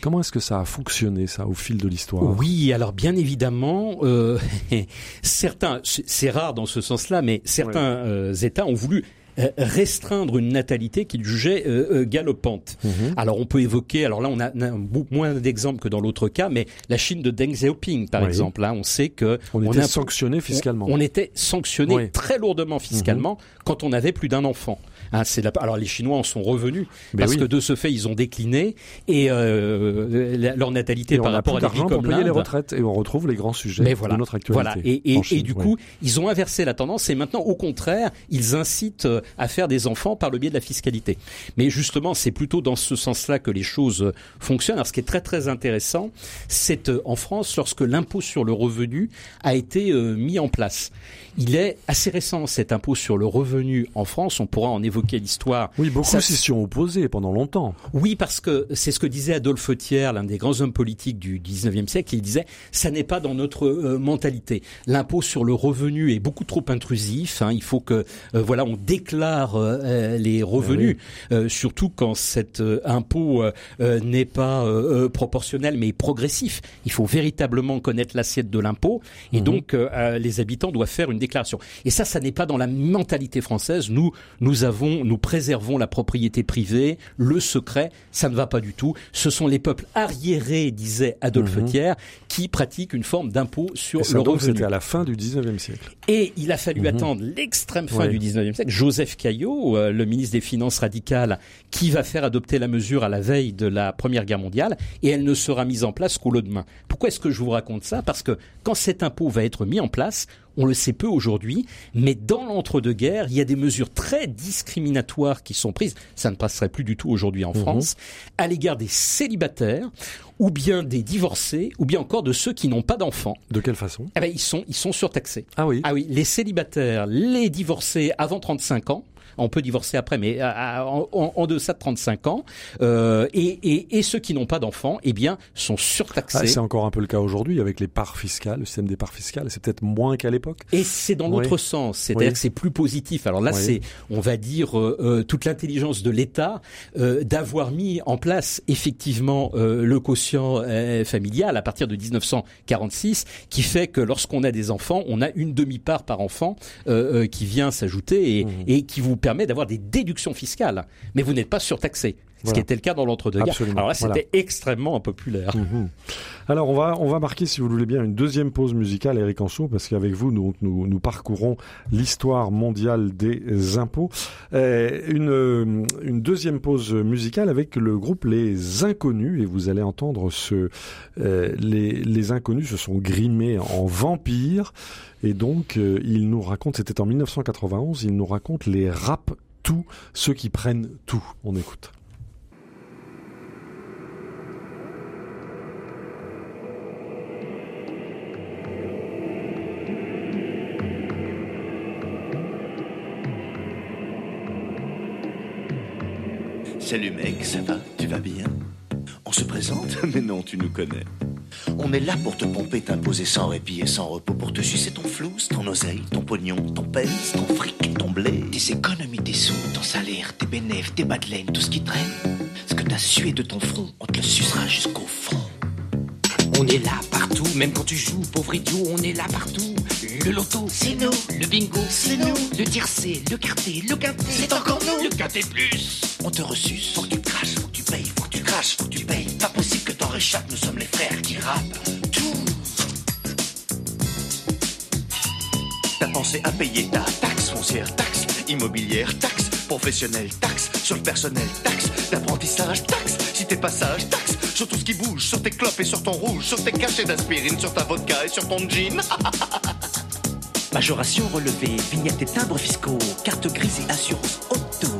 Comment est-ce que ça a fonctionné, ça, au fil de l'histoire? Oui, alors bien évidemment, euh, (laughs) certains, c'est rare dans ce sens-là, mais certains euh, États ont voulu euh, restreindre une natalité qu'ils jugeaient euh, galopante. Mhm. Alors on peut évoquer, alors là on a, beaucoup moins d'exemples que dans l'autre cas, mais la Chine de Deng Xiaoping par exemple, là on sait que on, était sanctionné fiscalement. On, était sanctionné très lourdement fiscalement mhm. quand on avait plus d'un enfant. Hein, c'est Alors les Chinois en sont revenus ben parce que de ce fait ils ont décliné et euh, leur natalité par rapport à des pays comme payer les retraites et on retrouve les grands sujets voilà, de notre actualité. Voilà et, et, et du coup ils ont inversé la tendance et maintenant au contraire ils incitent à faire des enfants par le biais de la fiscalité. Mais justement, c'est plutôt dans ce sens-là que les choses fonctionnent. Alors, ce qui est très très intéressant, c'est euh, en France lorsque l'impôt sur le revenu a été euh, mis en place. Il est assez récent cet impôt sur le revenu en France. On pourra en évoquer l'histoire. Oui, beaucoup s'y sont opposés pendant longtemps. Oui, parce que c'est ce que disait Adolphe Thiers, l'un des grands hommes politiques du 19e siècle. Il disait, ça n'est pas dans notre euh, mentalité. L'impôt sur le revenu est beaucoup trop intrusif. Hein. Il faut que, voilà, on déclare euh, les revenus, eh euh, surtout quand cet euh, impôt n'est pas proportionnel mais progressif. Il faut véritablement connaître l'assiette de l'impôt et mhm. donc les habitants doivent faire une déclaration. Et ça, ça n'est pas dans la mentalité française. Nous, nous avons, nous préservons la propriété privée, le secret. Ça ne va pas du tout. Ce sont les peuples arriérés, disait Adolphe mhm. Thiers, qui pratiquent une forme d'impôt sur le revenu. C'était à la fin du 19e siècle. Et il a fallu mhm. attendre l'extrême fin du 19e siècle. Joseph Caillot, euh, le ministre des Finances radical, qui va faire adopter la mesure à la veille de la Première Guerre mondiale, et elle ne sera mise en place qu'au lendemain. Pourquoi est-ce que je vous raconte ça? Parce que quand cet impôt va être mis en place, on le sait peu aujourd'hui, mais dans l'entre-deux-guerres, il y a des mesures très discriminatoires qui sont prises, ça ne passerait plus du tout aujourd'hui en mhm. France, à l'égard des célibataires, ou bien des divorcés, ou bien encore de ceux qui n'ont pas d'enfants. De quelle façon? Eh ben, ils sont ils sont surtaxés. Ah oui. Ah oui, les célibataires, les divorcés avant 35 ans, on peut divorcer après, mais en, en, deçà de 35 ans. Euh, et, et, ceux qui n'ont pas d'enfants, eh bien, sont surtaxés. Ah, c'est encore un peu le cas aujourd'hui avec les parts fiscales, le système des parts fiscales. C'est peut-être moins qu'à l'époque. Et c'est dans l'autre sens, c'est-à-dire que c'est plus positif. Alors là, c'est, on va dire, euh, euh, toute l'intelligence de l'État d'avoir mis en place effectivement le quotient familial à partir de 1946, qui fait que lorsqu'on a des enfants, on a une demi-part par enfant qui vient s'ajouter et, mmh. et qui vous permet d'avoir des déductions fiscales, mais vous n'êtes pas surtaxé. Ce qui était le cas dans l'entre-deux-guerres. Alors là, c'était extrêmement impopulaire. Mhm. Alors on va on va marquer, si vous voulez bien, une deuxième pause musicale, Eric Anso, parce qu'avec vous, nous, nous, nous parcourons l'histoire mondiale des impôts. Euh, une une deuxième pause musicale avec le groupe Les Inconnus, et vous allez entendre ce euh, les les Inconnus se sont grimés en vampires. Et donc, euh, il nous raconte, c'était en 1991, il nous raconte les rap tout, ceux qui prennent tout. On écoute. Salut mec, ça va? Tu vas bien? On se présente? (laughs) Mais non, tu nous connais. On est là pour te pomper, t'imposer sans répit et sans repos, pour te sucer ton flou, ton oseille, ton pognon, ton pèse, ton fric, ton blé, tes économies, tes sous, ton salaire, tes bénéfices, tes bas de laine, tout ce qui traîne. Ce que t'as sué de ton front, on te le sucera jusqu'au fond. On est là partout, même quand tu joues, pauvre idiot, on est là partout. Le loto, c'est nous. Le bingo, c'est nous. Le tiercé, le quartier, le quintet, c'est encore nous. Le quintet plus. On te ressuce, faut que tu craches, faut que tu payes, faut que tu craches, faut que tu payes. Nous sommes les frères qui rappent. Tout. T'as pensé à payer ta taxe foncière, taxe immobilière, taxe professionnelle, taxe sur le personnel, taxe d'apprentissage, taxe si t'es passage, taxe sur tout ce qui bouge, sur tes clopes et sur ton rouge, sur tes cachets d'aspirine, sur ta vodka et sur ton jean. (laughs) Majoration relevée, vignettes et timbres fiscaux, carte grise et assurance auto.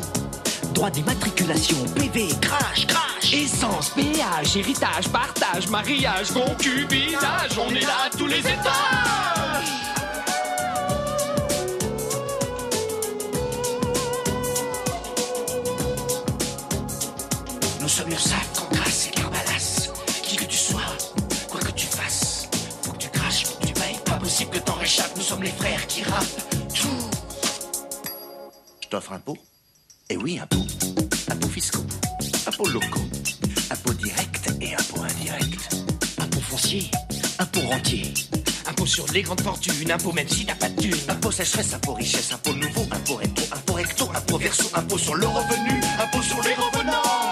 Droit d'immatriculation, PV, crash, crash. Essence, péage, héritage, partage, mariage, concubinage, on est là à tous les étages. Nous sommes l'URSSAF, Cancrasse et Carbalas. Qui que tu sois, quoi que tu fasses, faut que tu craches, faut que tu payes. Pas possible que t'en réchappes, nous sommes les frères qui rappent tout. Je t'offre un pot Eh oui, un pot. Impôts fiscaux, impôts locaux, impôts directs et impôts indirects. Impôt foncier, Impôts rentiers, impôt sur les grandes fortunes, impôt même si t'as pas de thunes. impôts sécheresse, impôts richesse, impôts nouveaux, impôts rétro, impôts recto, impôts verso, impôts sur le revenu, impôts sur les revenants.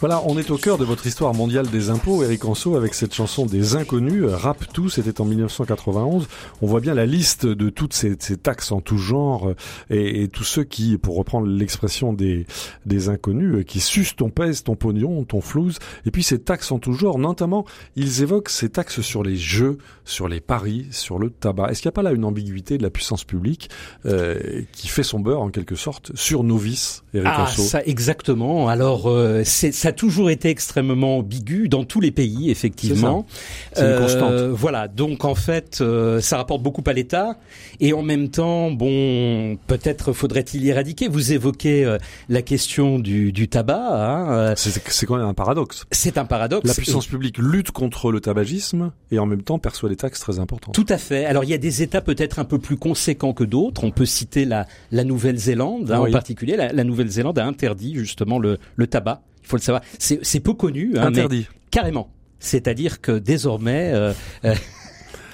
Voilà, on est au cœur de votre histoire mondiale des impôts, Eric Anso, avec cette chanson des inconnus, euh, Rap tout, c'était en 1991. On voit bien la liste de toutes ces, ces taxes en tout genre euh, et, et tous ceux qui, pour reprendre l'expression des, des inconnus, euh, qui sucent ton pèse, ton pognon, ton flouze, et puis ces taxes en tout genre, notamment, ils évoquent ces taxes sur les jeux, sur les paris, sur le tabac. Est-ce qu'il n'y a pas là une ambiguïté de la puissance publique euh, qui fait son beurre, en quelque sorte, sur nos vices, Eric Ah, Anso ça exactement. Alors, euh, c'est- ça a toujours été extrêmement ambigu dans tous les pays, effectivement. C'est une constante. Voilà. Donc, en fait, euh, ça rapporte beaucoup à l'État, et en même temps, bon, peut-être faudrait-il éradiquer. Vous évoquez euh, la question du, du tabac. Hein, euh, C'est c'est quand même un paradoxe. c'est un paradoxe. La puissance publique lutte contre le tabagisme et en même temps perçoit des taxes très importantes. Tout à fait. Alors il y a des États peut-être un peu plus conséquents que d'autres. On peut citer la, la Nouvelle-Zélande hein, Oui. en particulier. La, la Nouvelle-Zélande a interdit justement le, le tabac. Il faut le savoir. C'est peu connu. hein, mais Interdit. carrément. C'est-à-dire que désormais. euh, euh, (laughs)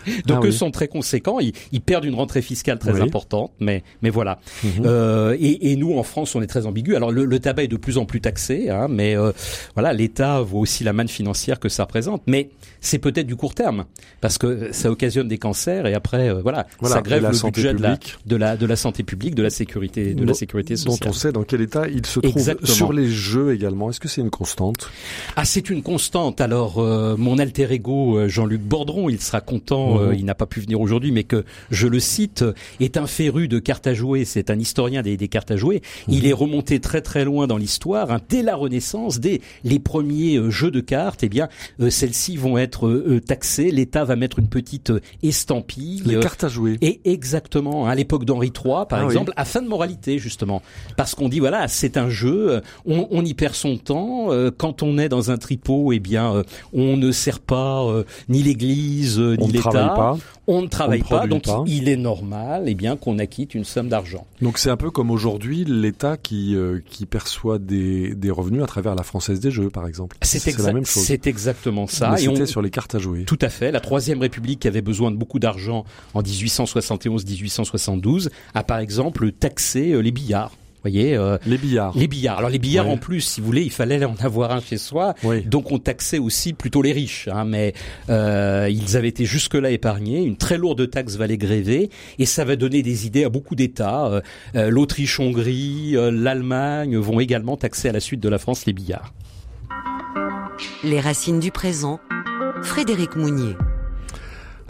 (laughs) Donc Ah oui. eux sont très conséquents, ils, ils perdent une rentrée fiscale très Oui. importante, mais mais voilà. Mhm. Euh, et, et nous en France on est très ambigu. Alors le, le tabac est de plus en plus taxé, hein, mais euh, voilà l'État voit aussi la manne financière que ça représente. Mais c'est peut-être du court terme parce que ça occasionne des cancers et après euh, voilà, Voilà, ça grève le budget de la, de la de la santé publique, de la sécurité de Dont- la sécurité dont sociale. on sait dans quel état il se trouve Exactement. sur les jeux également. Est-ce que c'est une constante? Ah, c'est une constante. Alors, euh, mon alter ego, euh, Jean-Luc Bordron, il sera content, euh, il n'a pas pu venir aujourd'hui, mais que je le cite, est un féru de cartes à jouer. C'est un historien des, des cartes à jouer. Il est remonté très très loin dans l'histoire. hein. dès la Renaissance, dès les premiers euh, jeux de cartes, eh bien, euh, celles-ci vont être taxées. L'État va mettre une petite estampille. Les cartes à jouer. et exactement, hein, à l'époque d'Henri III, par Ah oui. exemple, à fin de moralité, justement. Parce qu'on dit, voilà, c'est un jeu, on, on y perd son temps. Quand on est dans un tripot, eh bien, on ne sert pas ni l'Église, ni ne travaille l'État. pas. On ne travaille pas, donc pas. il est normal eh bien, qu'on acquitte une somme d'argent. Donc c'est un peu comme aujourd'hui l'État qui euh, qui perçoit des, des revenus à travers la Française des Jeux, par exemple. C'est la même chose. C'est exactement ça. Mais Et on- sur les cartes à jouer. Tout à fait. La Troisième République qui avait besoin de beaucoup d'argent en 1871-1872 a par exemple taxé euh, les billards. Voyez, euh, Les billards. Les billards. Alors les billards Ouais. en plus, si vous voulez, il fallait en avoir un chez soi. Oui. Donc on taxait aussi plutôt les riches, hein, mais euh, ils avaient été jusque-là épargnés. Une très lourde taxe va les gréver et ça va donner des idées à beaucoup d'États. Euh, L'Autriche-Hongrie, euh, l'Allemagne vont également taxer à la suite de la France les billards. Les racines du présent. Frédéric Mounier.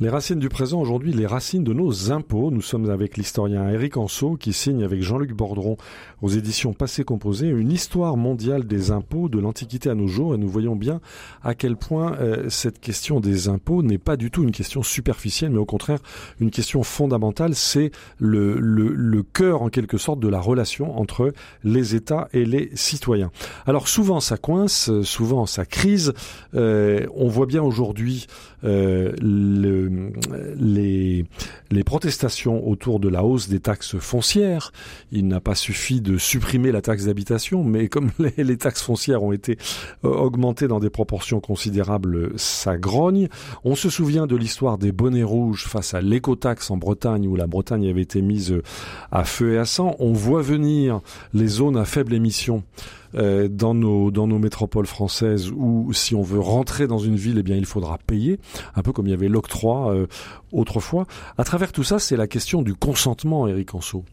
Les racines du présent, aujourd'hui, les racines de nos impôts. Nous sommes avec l'historien Eric Anso qui signe avec Jean-Luc Bordron aux éditions Passé Composé une histoire mondiale des impôts de l'Antiquité à nos jours. Et nous voyons bien à quel point euh, cette question des impôts n'est pas du tout une question superficielle, mais au contraire une question fondamentale. C'est le, cœur, en quelque sorte, de la relation entre les États et les citoyens. Alors souvent ça coince, souvent ça crise. Euh, on voit bien aujourd'hui euh, le- les, les protestations autour de la hausse des taxes foncières. Il n'a pas suffi de supprimer la taxe d'habitation, mais comme (laughs) les, les taxes foncières ont été euh, augmentées dans des proportions considérables, ça grogne. On se souvient de l'histoire des bonnets rouges face à l'écotaxe en Bretagne, où la Bretagne avait été mise euh, à feu et à sang. On voit venir les zones à faible émission euh, dans nos dans nos métropoles françaises où si on veut rentrer dans une ville, eh bien il faudra payer, un peu comme il y avait l'octroi euh, autrefois. À travers tout ça, c'est la question du consentement, Eric Anso.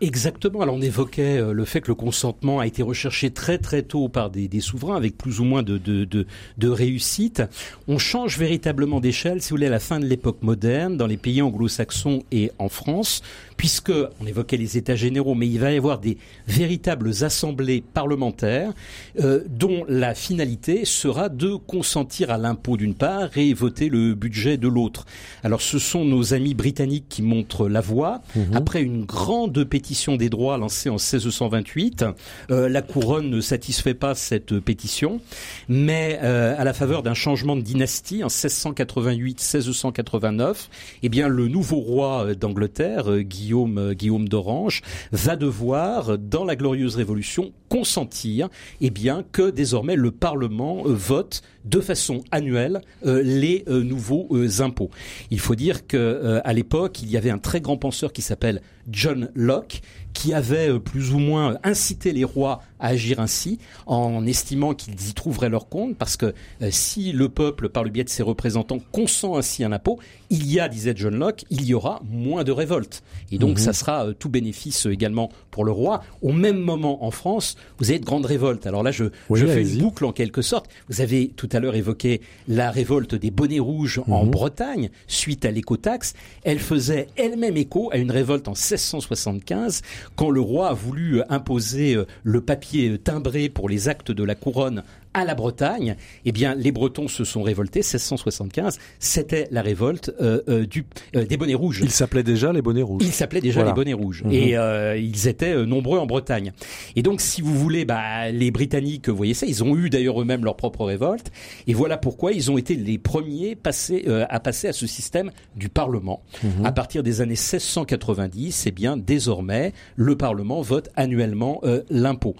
Exactement. Alors on évoquait euh, le fait que le consentement a été recherché très très tôt par des, des souverains avec plus ou moins de, de, de, de réussite. On change véritablement d'échelle, si vous voulez, à la fin de l'époque moderne, dans les pays anglo-saxons et en France, puisque on évoquait les États généraux, mais il va y avoir des véritables assemblées parlementaires euh, dont la finalité sera de consentir à l'impôt d'une part et voter le budget de l'autre. Alors ce sont nos amis britanniques qui montrent la voie. Mhm. Après une grande pétition des droits lancée en 1628, euh, la couronne ne satisfait pas cette pétition, mais euh, à la faveur d'un changement de dynastie en 1688-1689, eh bien le nouveau roi euh, d'Angleterre, euh, Guillaume euh, Guillaume d'Orange, va devoir dans la glorieuse révolution consentir eh que désormais le Parlement euh, vote de façon annuelle euh, les euh, nouveaux euh, impôts. Il faut dire que euh, à l'époque, il y avait un très grand penseur qui s'appelle John Locke qui avait euh, plus ou moins euh, incité les rois à agir ainsi en estimant qu'ils y trouveraient leur compte parce que euh, si le peuple par le biais de ses représentants consent ainsi un impôt, il y a disait John Locke, il y aura moins de révoltes et donc ça sera euh, tout bénéfice euh, également pour le roi. Au même moment en France, vous avez de grandes révoltes. Alors là je Oui, je fais une boucle en quelque sorte. Vous avez tout à l'heure évoqué la révolte des bonnets rouges en Mhm. Bretagne suite à l'écotaxe. Elle faisait elle-même écho à une révolte en 1675 quand le roi a voulu euh, imposer euh, le papier euh, timbré pour les actes de la couronne à la Bretagne, eh bien, les Bretons se sont révoltés. 1675, c'était la révolte euh, euh, du, euh, des bonnets rouges. Il s'appelait déjà les bonnets rouges. Ils s'appelaient déjà Voilà. les bonnets rouges Mhm. et euh, ils étaient euh, nombreux en Bretagne. Et donc, si vous voulez, bah, les Britanniques, vous voyez ça, ils ont eu d'ailleurs eux-mêmes leur propre révolte. Et voilà pourquoi ils ont été les premiers passés, à passer à ce système du Parlement. Mhm. À partir des années 1690, eh bien, désormais, le Parlement vote annuellement l'impôt.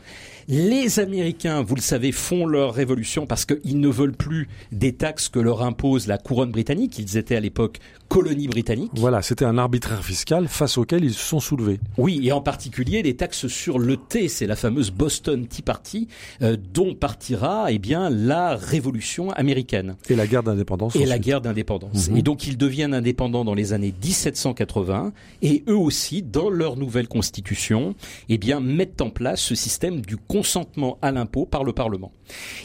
Les Américains, vous le savez, font leur révolution parce qu'ils ne veulent plus des taxes que leur impose la couronne britannique. Ils étaient à l'époque colonie britannique. Voilà, c'était un arbitraire fiscal face auquel ils se sont soulevés. Oui, et en particulier les taxes sur le thé, c'est la fameuse Boston Tea Party, euh, dont partira eh bien la révolution américaine Et la guerre d'indépendance. et la guerre d'indépendance. Mhm. Et donc ils deviennent indépendants dans les années 1780 et eux aussi, dans leur nouvelle constitution, eh bien mettent en place ce système du consentement à l'impôt par le Parlement.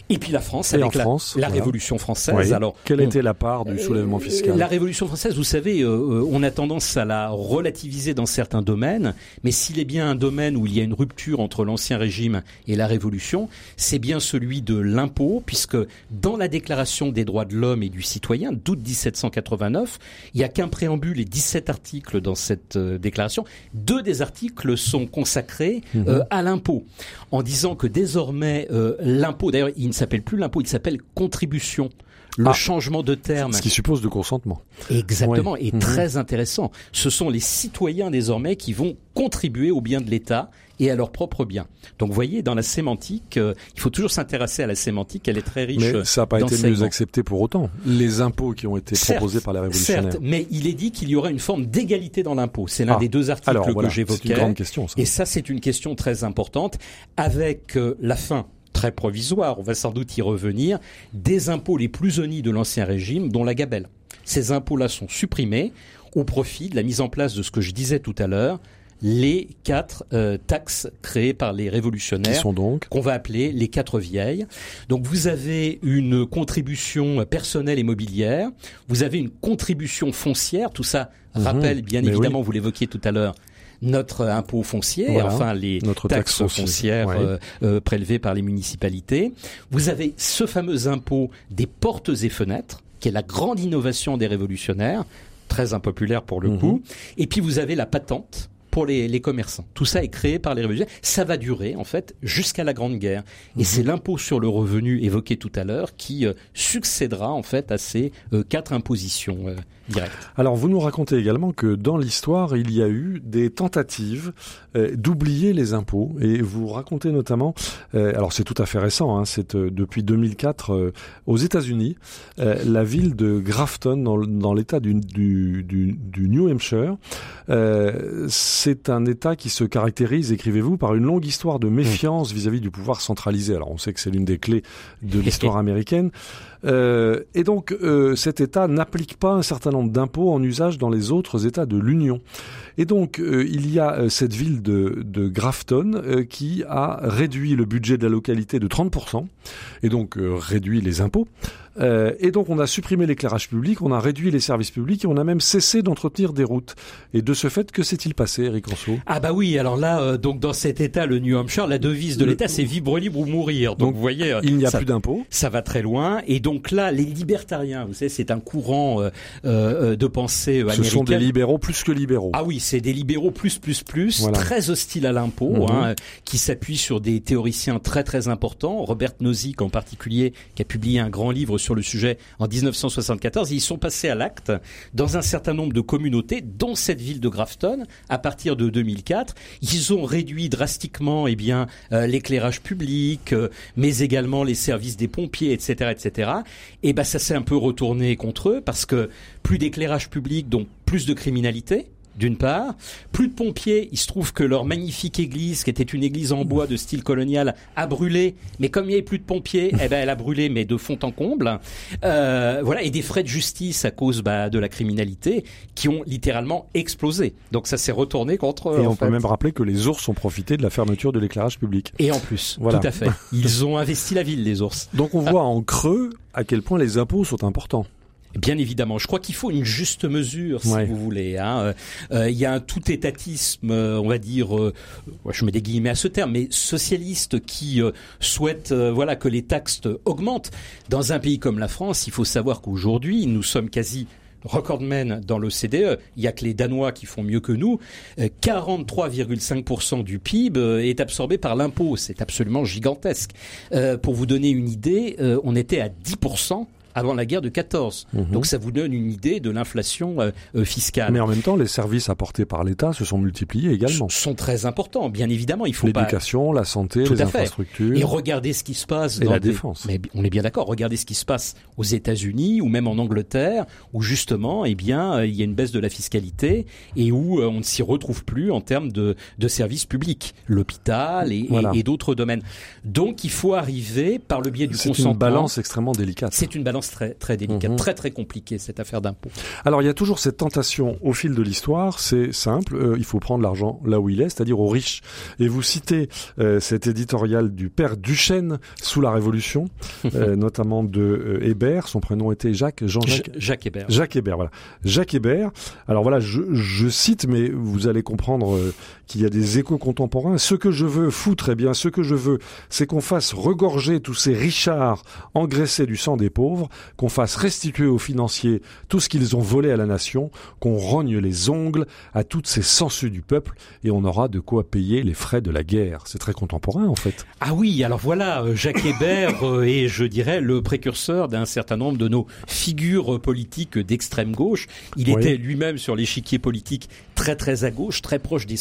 Et puis la France Et avec la, France, la voilà. Révolution française. Oui. Alors Quelle on- était la part du soulèvement euh, fiscal? La Révolution française, vous savez, euh, euh, on a tendance à la relativiser dans certains domaines, mais s'il est bien un domaine où il y a une rupture entre l'ancien régime et la Révolution, c'est bien celui de l'impôt, puisque dans la Déclaration des droits de l'homme et du citoyen d'août 1789, il n'y a qu'un préambule et 17 articles dans cette euh, déclaration. Deux des articles sont consacrés Mhm. à l'impôt, en disant que désormais l'impôt, d'ailleurs il ne s'appelle plus l'impôt, il s'appelle contribution. Le Ah. changement de terme Ce qui suppose du consentement. Exactement, et Mhm. très intéressant. Ce sont les citoyens désormais qui vont contribuer au bien de l'État et à leur propre bien. Donc vous voyez, dans la sémantique, euh, il faut toujours s'intéresser à la sémantique, elle est très riche. Mais ça n'a pas été mieux accepté pour autant. Les impôts qui ont été Certes, proposés par les révolutionnaires. Certes, mais il est dit qu'il y aura une forme d'égalité dans l'impôt. C'est l'un Ah. des deux articles Alors voilà, que c'est une j'évoquais. grande question. Ça. Et ça, c'est une question très importante. Avec euh, la fin très provisoire, on va sans doute y revenir, des impôts les plus honnis de l'ancien régime, dont la gabelle. Ces impôts-là sont supprimés au profit de la mise en place de ce que je disais tout à l'heure, les quatre euh, taxes créées par les Qui révolutionnaires sont donc qu'on va appeler les quatre vieilles. Donc vous avez une contribution personnelle et mobilière, vous avez une contribution foncière, tout ça Mhm. rappelle bien évidemment, vous l'évoquiez tout à l'heure, notre impôt foncier, Voilà. enfin les Notre taxes taxe foncière, foncières ouais. euh, euh, prélevées par les municipalités. Vous avez ce fameux impôt des portes et fenêtres, qui est la grande innovation des révolutionnaires, très impopulaire pour le Mhm. coup. Et puis vous avez la patente pour les, les commerçants. Tout ça est créé par les révolutionnaires. Ça va durer en fait jusqu'à la Grande Guerre. Et Mhm. c'est l'impôt sur le revenu évoqué tout à l'heure qui euh, succédera en fait à ces euh, quatre impositions Alors, vous nous racontez également que dans l'histoire, il y a eu des tentatives euh, d'oublier les impôts. Et vous racontez notamment, euh, alors c'est tout à fait récent, hein, c'est euh, depuis 2004 euh, aux États-Unis, euh, la ville de Grafton, dans, dans l'État du, du, du, du New Hampshire, euh, c'est un État qui se caractérise, écrivez-vous, par une longue histoire de méfiance vis-à-vis du pouvoir centralisé. Alors on sait que c'est l'une des clés de l'histoire (laughs) américaine. Euh, et donc euh, cet État n'applique pas un certain nombre d'impôts en usage dans les autres États de l'Union. Et donc euh, il y a cette ville de, Grafton qui a réduit le budget de la localité de 30% et donc réduit les impôts. Euh, et donc on a supprimé l'éclairage public, on a réduit les services publics et on a même cessé d'entretenir des routes. Et de ce fait, que s'est-il passé, Eric Rousseau? Ah bah oui, alors là, euh, donc dans cet État, le New Hampshire, la devise de l'État, c'est vivre libre ou mourir. Donc, Donc, vous voyez, euh, Il n'y a ça- plus d'impôts. ça va très loin. Et donc là, les libertariens, vous savez, c'est un courant euh, euh, de pensée euh, Ce sont des américaine. libéraux plus que libéraux. Ah oui, c'est des libéraux plus plus plus, Voilà. très hostiles à l'impôt, Mhm. hein, qui s'appuient sur des théoriciens très très importants. Robert Nozick en particulier, qui a publié un grand livre sur le sujet en 1974. Ils sont passés à l'acte dans un certain nombre de communautés, dont cette ville de Grafton, à partir de 2004. Ils ont réduit drastiquement, eh bien, euh, l'éclairage public, euh, mais également les services des pompiers, etc., etc. Et ben, ça s'est un peu retourné contre eux parce que plus d'éclairage public, donc plus de criminalité d'une part. Plus de pompiers, il se trouve que leur magnifique église, qui était une église en bois de style colonial, a brûlé. Mais comme il n'y avait plus de pompiers, eh ben elle a brûlé, mais de fond en comble. Euh, voilà, et des frais de justice à cause bah, de la criminalité qui ont littéralement explosé. Donc ça s'est retourné contre. Et on peut même rappeler que les ours ont profité de la fermeture de l'éclairage public. Et en plus, Voilà. tout à fait. (laughs) Ils ont investi la ville, les ours. Donc on voit en creux à quel point les impôts sont importants. Bien évidemment, je crois qu'il faut une juste mesure, si Ouais. vous voulez. hein. Euh, euh, Il y a un tout étatisme, euh, on va dire, euh, je mets des guillemets à ce terme, mais socialiste qui euh, souhaite, euh, voilà, que les taxes augmentent. Dans un pays comme la France, il faut savoir qu'aujourd'hui, nous sommes quasi recordmen dans l'OCDE. Il y a que les Danois qui font mieux que nous. Euh, 43,5% du PIB est absorbé par l'impôt. C'est absolument gigantesque. Euh, pour vous donner une idée, euh, on était à 10% avant la guerre de 14. Mhm. Donc ça vous donne une idée de l'inflation euh, euh, fiscale. Mais en même temps, les services apportés par l'État se sont multipliés également. S- sont très importants, bien évidemment. Il faut pas L'éducation, la santé, Tout les à fait. infrastructures. Et regardez ce qui se passe Et dans la des- défense. Mais on est bien d'accord. Regardez ce qui se passe aux États-Unis ou même en Angleterre, où justement, eh bien, euh, il y a une baisse de la fiscalité et où euh, on ne s'y retrouve plus en termes de, de services publics, l'hôpital et, et- Voilà. et d'autres domaines. Donc, il faut arriver par le biais du C'est consentement. une balance extrêmement délicate. C'est une balance très très délicate, Mhm. très très compliquée cette affaire d'impôt. Alors il y a toujours cette tentation au fil de l'histoire, c'est simple, euh, il faut prendre l'argent là où il est, c'est-à-dire aux riches. Et vous citez euh, cet éditorial du père Duchesne sous la Révolution, (laughs) euh, notamment de euh, Hébert, son prénom était Jacques, Jean-Jacques. J- Jacques Hébert. Jacques Hébert, voilà. Jacques Hébert. Alors voilà, je, je cite, mais vous allez comprendre euh, qu'il y a des échos contemporains. Ce que je veux foutre, eh bien, ce que je veux, c'est qu'on fasse regorger tous ces richards engraissés du sang des pauvres, qu'on fasse restituer aux financiers tout ce qu'ils ont volé à la nation, qu'on rogne les ongles à toutes ces sangsues du peuple, et on aura de quoi payer les frais de la guerre. C'est très contemporain, en fait. Ah oui, alors voilà, euh, Jacques Hébert euh, est, je dirais, le précurseur d'un certain nombre de nos figures euh, politiques d'extrême gauche. Il Oui. était lui-même sur l'échiquier politique très très à gauche, très proche des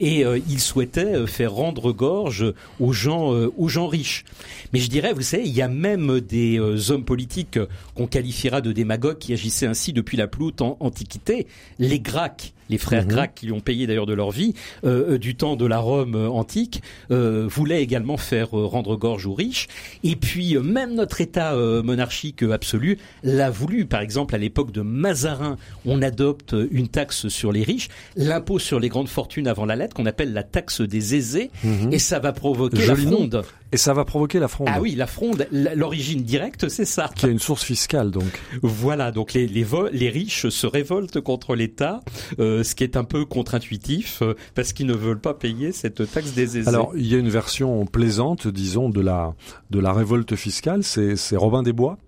et euh, il souhaitait euh, faire rendre gorge aux gens, euh, gens riches. Mais je dirais, vous savez, il y a même des hommes politiques qu'on qualifiera de démagogues qui agissaient ainsi depuis la plus haute an- antiquité. Les Gracques, les frères Mhm. Gracques qui lui ont payé d'ailleurs de leur vie, euh, euh, du temps de la Rome euh, antique, euh, voulaient également faire euh, rendre gorge aux riches. Et puis même notre État monarchique absolu l'a voulu. Par exemple, à l'époque de Mazarin, on adopte une taxe sur les riches, l'impôt sur les grandes fortunes avant la lettre, qu'on appelle la taxe des aisés, et ça va provoquer Joli la nom. fronde. Et ça va provoquer la fronde. Ah oui, la fronde, l'origine directe, c'est ça. Qui a une source fiscale, donc. Voilà, donc les, les, les riches se révoltent contre l'État, euh, ce qui est un peu contre-intuitif, euh, parce qu'ils ne veulent pas payer cette taxe des aisés. Alors, il y a une version plaisante, disons, de la de la révolte fiscale. C'est Robin des Bois,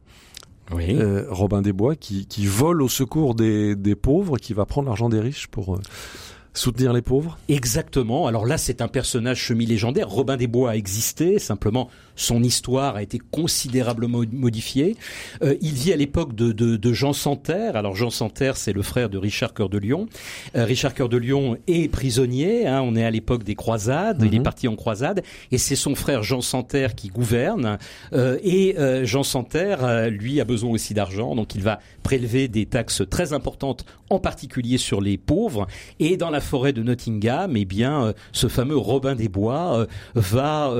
oui. euh, Robin des Bois, qui qui vole au secours des des pauvres, qui va prendre l'argent des riches pour euh, soutenir les pauvres. Exactement. Alors là, c'est un personnage semi-légendaire. Robin des Bois a existé, simplement son histoire a été considérablement modifiée. Euh, il vit à l'époque de, de, de Jean Santerre. Alors Jean Santerre, c'est le frère de Richard Cœur de Lion. Euh, Richard Cœur de Lion est prisonnier. Hein, on est à l'époque des croisades. Il est Mhm. parti en croisade. Et c'est son frère Jean Santerre qui gouverne. Euh, et euh, Jean Santerre, euh, lui, a besoin aussi d'argent. Donc il va prélever des taxes très importantes, en particulier sur les pauvres. Et dans la forêt de Nottingham, eh bien, ce fameux Robin des Bois va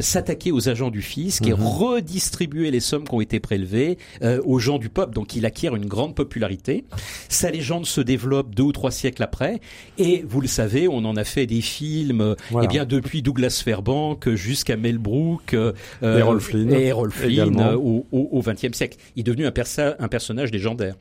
s'attaquer aux agents du fisc et mhm. redistribuer les sommes qui ont été prélevées aux gens du peuple. Donc, il acquiert une grande popularité. Sa légende se développe deux ou trois siècles après, et vous le savez, on en a fait des films. Eh bien, depuis Douglas Fairbank jusqu'à Mel Brooks, Errol Flynn, et Errol Flynn au XXe siècle. Il est devenu un, un personnage légendaire.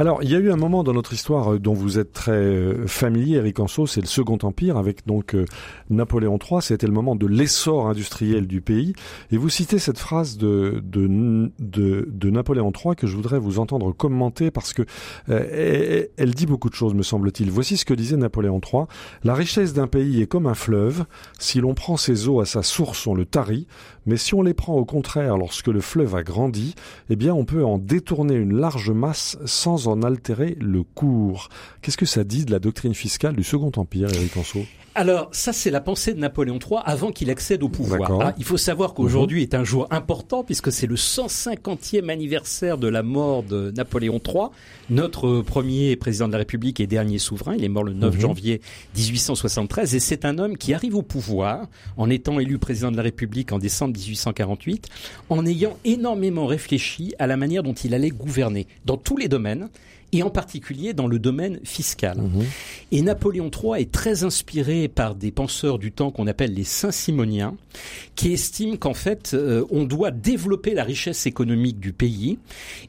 Alors, il y a eu un moment dans notre histoire euh, dont vous êtes très euh, familier, Eric Anso, c'est le Second Empire avec donc euh, Napoléon III. C'était le moment de l'essor industriel du pays. Et vous citez cette phrase de, de, de, Napoléon III que je voudrais vous entendre commenter parce que elle, dit beaucoup de choses, me semble-t-il. Voici ce que disait Napoléon III. La richesse d'un pays est comme un fleuve. Si l'on prend ses eaux à sa source, on le tarit. Mais si on les prend au contraire lorsque le fleuve a grandi, eh bien on peut en détourner une large masse sans en altérer le cours. Qu'est-ce que ça dit de la doctrine fiscale du Second Empire, Éric Anso alors, ça, c'est la pensée de Napoléon III avant qu'il accède au pouvoir. Ah, il faut savoir qu'aujourd'hui est un jour important puisque c'est le 150e anniversaire de la mort de Napoléon III, notre premier président de la République et dernier souverain. Il est mort le 9 mhm. janvier 1873 et c'est un homme qui arrive au pouvoir en étant élu président de la République en décembre 1848, en ayant énormément réfléchi à la manière dont il allait gouverner dans tous les domaines et en particulier dans le domaine fiscal. Mhm. Et Napoléon III est très inspiré par des penseurs du temps qu'on appelle les Saint-Simoniens, qui estiment qu'en fait, euh, on doit développer la richesse économique du pays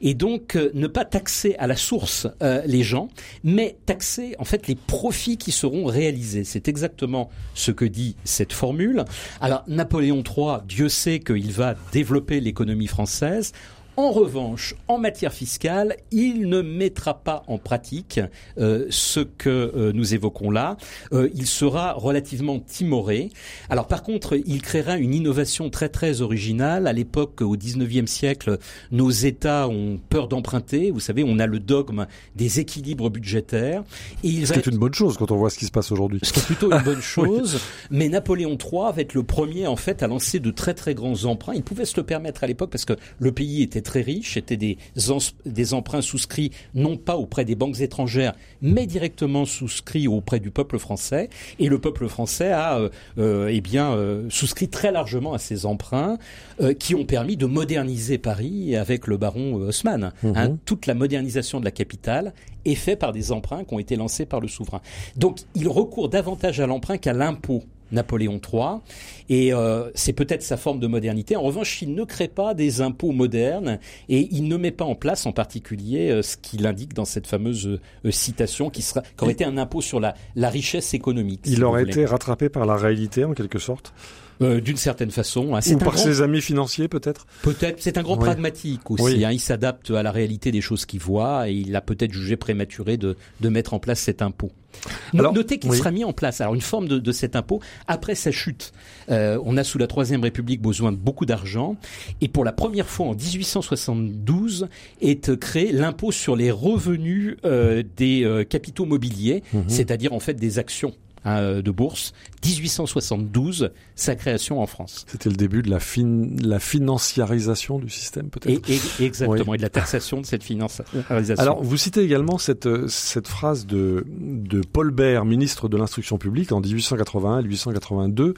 et donc euh, ne pas taxer à la source euh, les gens, mais taxer en fait les profits qui seront réalisés. C'est exactement ce que dit cette formule. Alors Napoléon III, Dieu sait qu'il va développer l'économie française en revanche, en matière fiscale, il ne mettra pas en pratique euh, ce que euh, nous évoquons là. Euh, il sera relativement timoré. Alors par contre, il créera une innovation très très originale. À l'époque, au 19e siècle, nos États ont peur d'emprunter. Vous savez, on a le dogme des équilibres budgétaires. Et ce qui est une bonne chose quand on voit ce qui se passe aujourd'hui. Ce qui est plutôt une bonne (laughs) chose. Mais Napoléon III va être le premier en fait à lancer de très très grands emprunts. Il pouvait se le permettre à l'époque parce que le pays était très riches, étaient des, des emprunts souscrits non pas auprès des banques étrangères, mais directement souscrits auprès du peuple français. Et le peuple français a euh, euh, eh bien euh, souscrit très largement à ces emprunts qui ont permis de moderniser Paris avec le baron Haussmann. Mhm. Hein. toute la modernisation de la capitale est faite par des emprunts qui ont été lancés par le souverain. Donc il recourt davantage à l'emprunt qu'à l'impôt Napoléon III. Et euh, c'est peut-être sa forme de modernité. En revanche, il ne crée pas des impôts modernes et il ne met pas en place en particulier euh, ce qu'il indique dans cette fameuse euh, citation qui, sera, qui aurait été un impôt sur la, la richesse économique. il aurait été rattrapé par la réalité en quelque sorte? D'une certaine façon. Hein. Ou par ses amis financiers peut-être? Peut-être. C'est un grand pragmatique aussi. Hein. Il s'adapte à la réalité des choses qu'il voit et il a peut-être jugé prématuré de, de mettre en place cet impôt. Alors, Notez qu'il sera mis en place. Alors une forme de, de cet impôt après sa chute. Euh, on a sous la Troisième République besoin de beaucoup d'argent et pour la première fois en 1872 est créé l'impôt sur les revenus euh, des euh, capitaux mobiliers, mhm. c'est-à-dire en fait des actions. Hein, de bourse, 1872, sa création en France. C'était le début de la, la financiarisation du système, peut-être. exactement, et de la taxation de cette financiarisation. Alors, vous citez également cette, cette phrase de, de Paul Bert, ministre de l'Instruction publique, en 1881-1882.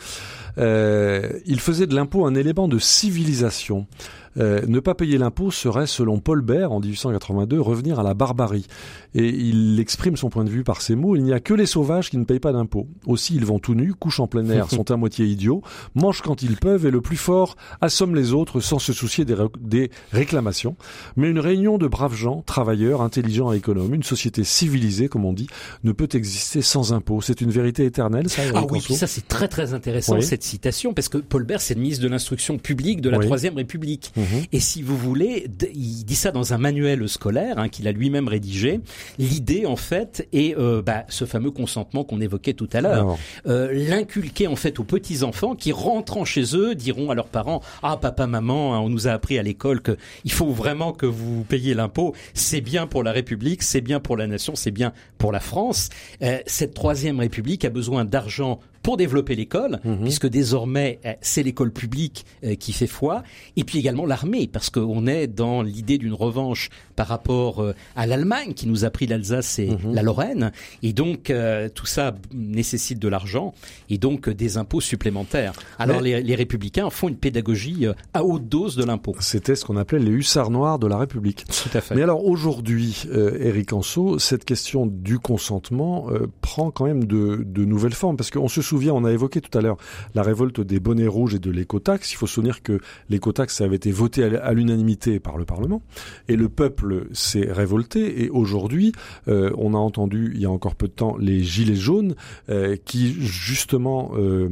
Euh, il faisait de l'impôt un élément de civilisation. Euh, ne pas payer l'impôt serait, selon Paul Bert en 1882, revenir à la barbarie. Et il exprime son point de vue par ces mots il n'y a que les sauvages qui ne payent pas d'impôt. Aussi, ils vont tout nus, couchent en plein air, (laughs) sont à moitié idiots, mangent quand ils peuvent et le plus fort assomme les autres sans se soucier des, des réclamations. Mais une réunion de braves gens, travailleurs, intelligents et économes, une société civilisée, comme on dit, ne peut exister sans impôt. C'est une vérité éternelle, ça Ah oui, ça c'est très très intéressant cette citation, parce que Paul Bert, c'est le ministre de l'instruction publique de la Troisième République. Et si vous voulez, il dit ça dans un manuel scolaire hein, qu'il a lui-même rédigé. L'idée, en fait, est euh, bah, ce fameux consentement qu'on évoquait tout à l'heure. Euh, L'inculquer, en fait, aux petits-enfants qui, rentrant chez eux, diront à leurs parents « Ah, papa, maman, hein, on nous a appris à l'école qu'il faut vraiment que vous payiez l'impôt. C'est bien pour la République, c'est bien pour la nation, c'est bien pour la France. Euh, cette Troisième République a besoin d'argent pour développer l'école, Mhm. puisque désormais euh, c'est l'école publique euh, qui fait foi, et puis également l'armée, parce qu'on est dans l'idée d'une revanche par rapport euh, à l'Allemagne qui nous a pris l'Alsace et Mhm. la Lorraine, et donc euh, tout ça nécessite de l'argent et donc euh, des impôts supplémentaires. Alors les, les républicains font une pédagogie à haute dose de l'impôt. C'était ce qu'on appelait les hussards noirs de la République. Tout à fait. Mais alors aujourd'hui, euh, Eric Anso, cette question du consentement euh, prend quand même de, de nouvelles formes parce qu'on se souvient, on a évoqué tout à l'heure la révolte des bonnets rouges et de l'écotaxe. Il faut se souvenir que l'écotaxe avait été voté à, l'unanimité par le Parlement et le peuple s'est révolté. Et aujourd'hui, euh, on a entendu il y a encore peu de temps les gilets jaunes euh, qui justement euh,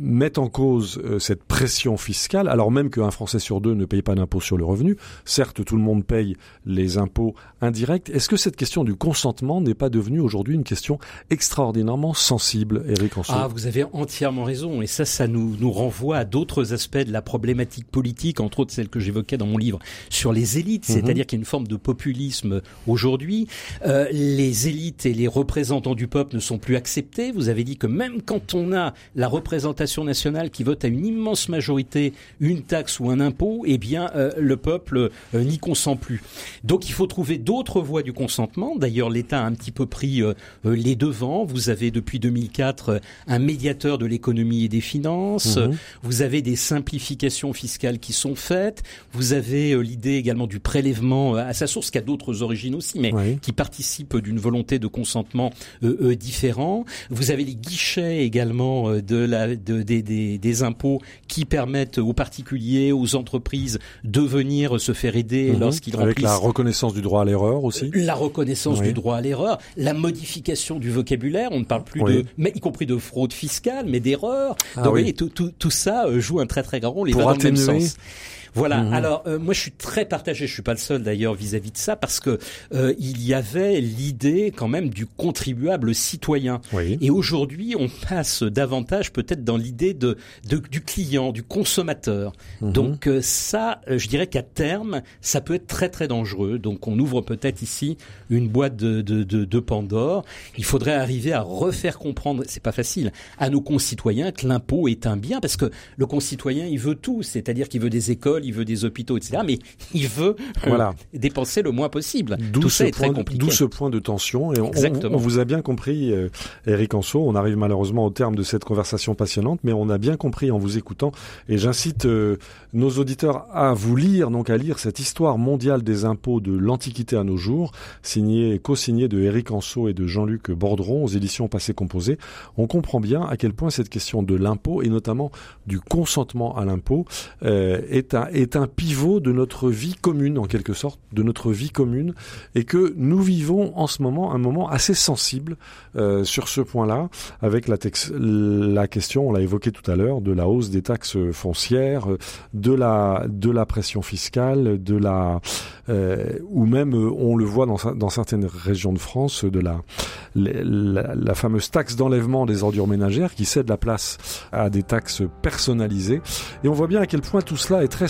mettent en cause cette pression fiscale, alors même qu'un Français sur deux ne paye pas d'impôt sur le revenu. Certes, tout le monde paye les impôts indirects. Est-ce que cette question du consentement n'est pas devenue aujourd'hui une question extraordinairement sensible, Ah, vous avez entièrement raison. Et ça, ça nous, nous renvoie à d'autres aspects de la problématique politique, entre autres celle que j'évoquais dans mon livre sur les élites. Mhm. C'est-à-dire qu'il y a une forme de populisme aujourd'hui. Euh, les élites et les représentants du peuple ne sont plus acceptés. Vous avez dit que même quand on a la représentation nationale qui vote à une immense majorité une taxe ou un impôt, eh bien, euh, le peuple euh, n'y consent plus. Donc, il faut trouver d'autres voies du consentement. D'ailleurs, l'État a un petit peu pris euh, euh, les devants. Vous avez depuis 2004 euh, un médiateur de l'économie et des finances. Mhm. Vous avez des simplifications fiscales qui sont faites. Vous avez euh, l'idée également du prélèvement euh, à sa source, qui a d'autres origines aussi, mais Oui. qui participe d'une volonté de consentement euh, différent. Vous avez les guichets également de la, de, des, des, des impôts qui permettent aux particuliers, aux entreprises de venir se faire aider Mhm. lorsqu'ils Avec remplissent la reconnaissance du droit à l'erreur aussi. la reconnaissance Oui. du droit à l'erreur, la modification du vocabulaire, on ne parle plus Oui. de, mais y compris de fraude fiscale, mais d'erreur. Ah Donc, oui. tout, tout, tout ça euh, joue un très très grand rôle et Pour va dans le même sens. Voilà. Mhm. Alors euh, moi je suis très partagé. Je suis pas le seul d'ailleurs vis-à-vis de ça parce que euh, il y avait l'idée quand même du contribuable citoyen. Oui. Et aujourd'hui, on passe davantage peut-être dans l'idée de, de- du client, du consommateur. Mhm. Donc euh, ça, euh, je dirais qu'à terme, ça peut être très très dangereux. Donc on ouvre peut-être ici une boîte de, de, de, de Pandore. Il faudrait arriver à refaire comprendre, c'est pas facile, à nos concitoyens que l'impôt est un bien parce que le concitoyen il veut tout, c'est-à-dire qu'il veut des écoles, il veut des hôpitaux, etc. Mais il veut euh, dépenser le moins possible. D'où Tout ce, ça est très point, compliqué. d'où ce point de tension. Et on, Exactement. on- on vous a bien compris, euh, Eric Anso. On arrive malheureusement au terme de cette conversation passionnante, mais on a bien compris en vous écoutant. Et j'incite euh, nos auditeurs à vous lire, donc à lire cette histoire mondiale des impôts de l'Antiquité à nos jours, signée, co-signée de Eric Anso et de Jean-Luc Bordron aux éditions Passé Composé. On comprend bien à quel point cette question de l'impôt et notamment du consentement à l'impôt euh, est, un, est un pivot de notre vie commune en quelque sorte, de notre vie commune, et que nous vivons en ce moment un moment assez sensible euh, sur ce point-là, avec la, la question, on l'a évoqué tout à l'heure, de la hausse des taxes foncières, de la de la pression fiscale, de la euh, ou même on le voit dans, dans certaines régions de France de la la, la fameuse taxe d'enlèvement des ordures ménagères qui cède la place à des taxes personnalisées. Et on voit bien à quel point tout cela est très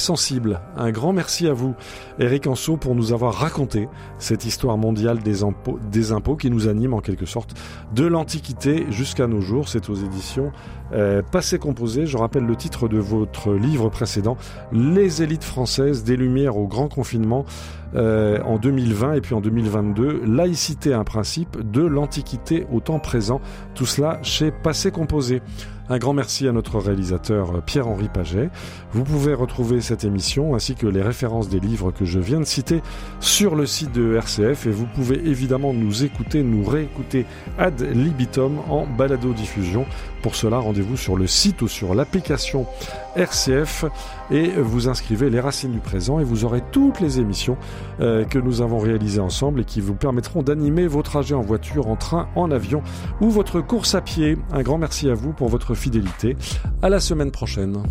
Un grand merci à vous Eric Anso pour nous avoir raconté cette histoire mondiale des impôts, des impôts qui nous anime en quelque sorte de l'Antiquité jusqu'à nos jours. C'est aux éditions euh, Passé Composé. Je rappelle le titre de votre livre précédent, Les élites françaises des Lumières au grand confinement euh, en 2020 et puis en 2022, Laïcité, un principe de l'Antiquité au temps présent. Tout cela chez Passé Composé. Un grand merci à notre réalisateur euh, Pierre-Henri Paget. Vous pouvez retrouver cette émission ainsi que les références des livres que je viens de citer sur le site de RCF et vous pouvez évidemment nous écouter, nous réécouter ad libitum en balado-diffusion. Pour cela, rendez-vous sur le site ou sur l'application RCF et vous inscrivez les racines du présent et vous aurez toutes les émissions euh, que nous avons réalisées ensemble et qui vous permettront d'animer vos trajets en voiture, en train, en avion ou votre course à pied. Un grand merci à vous pour votre fidélité. À la semaine prochaine.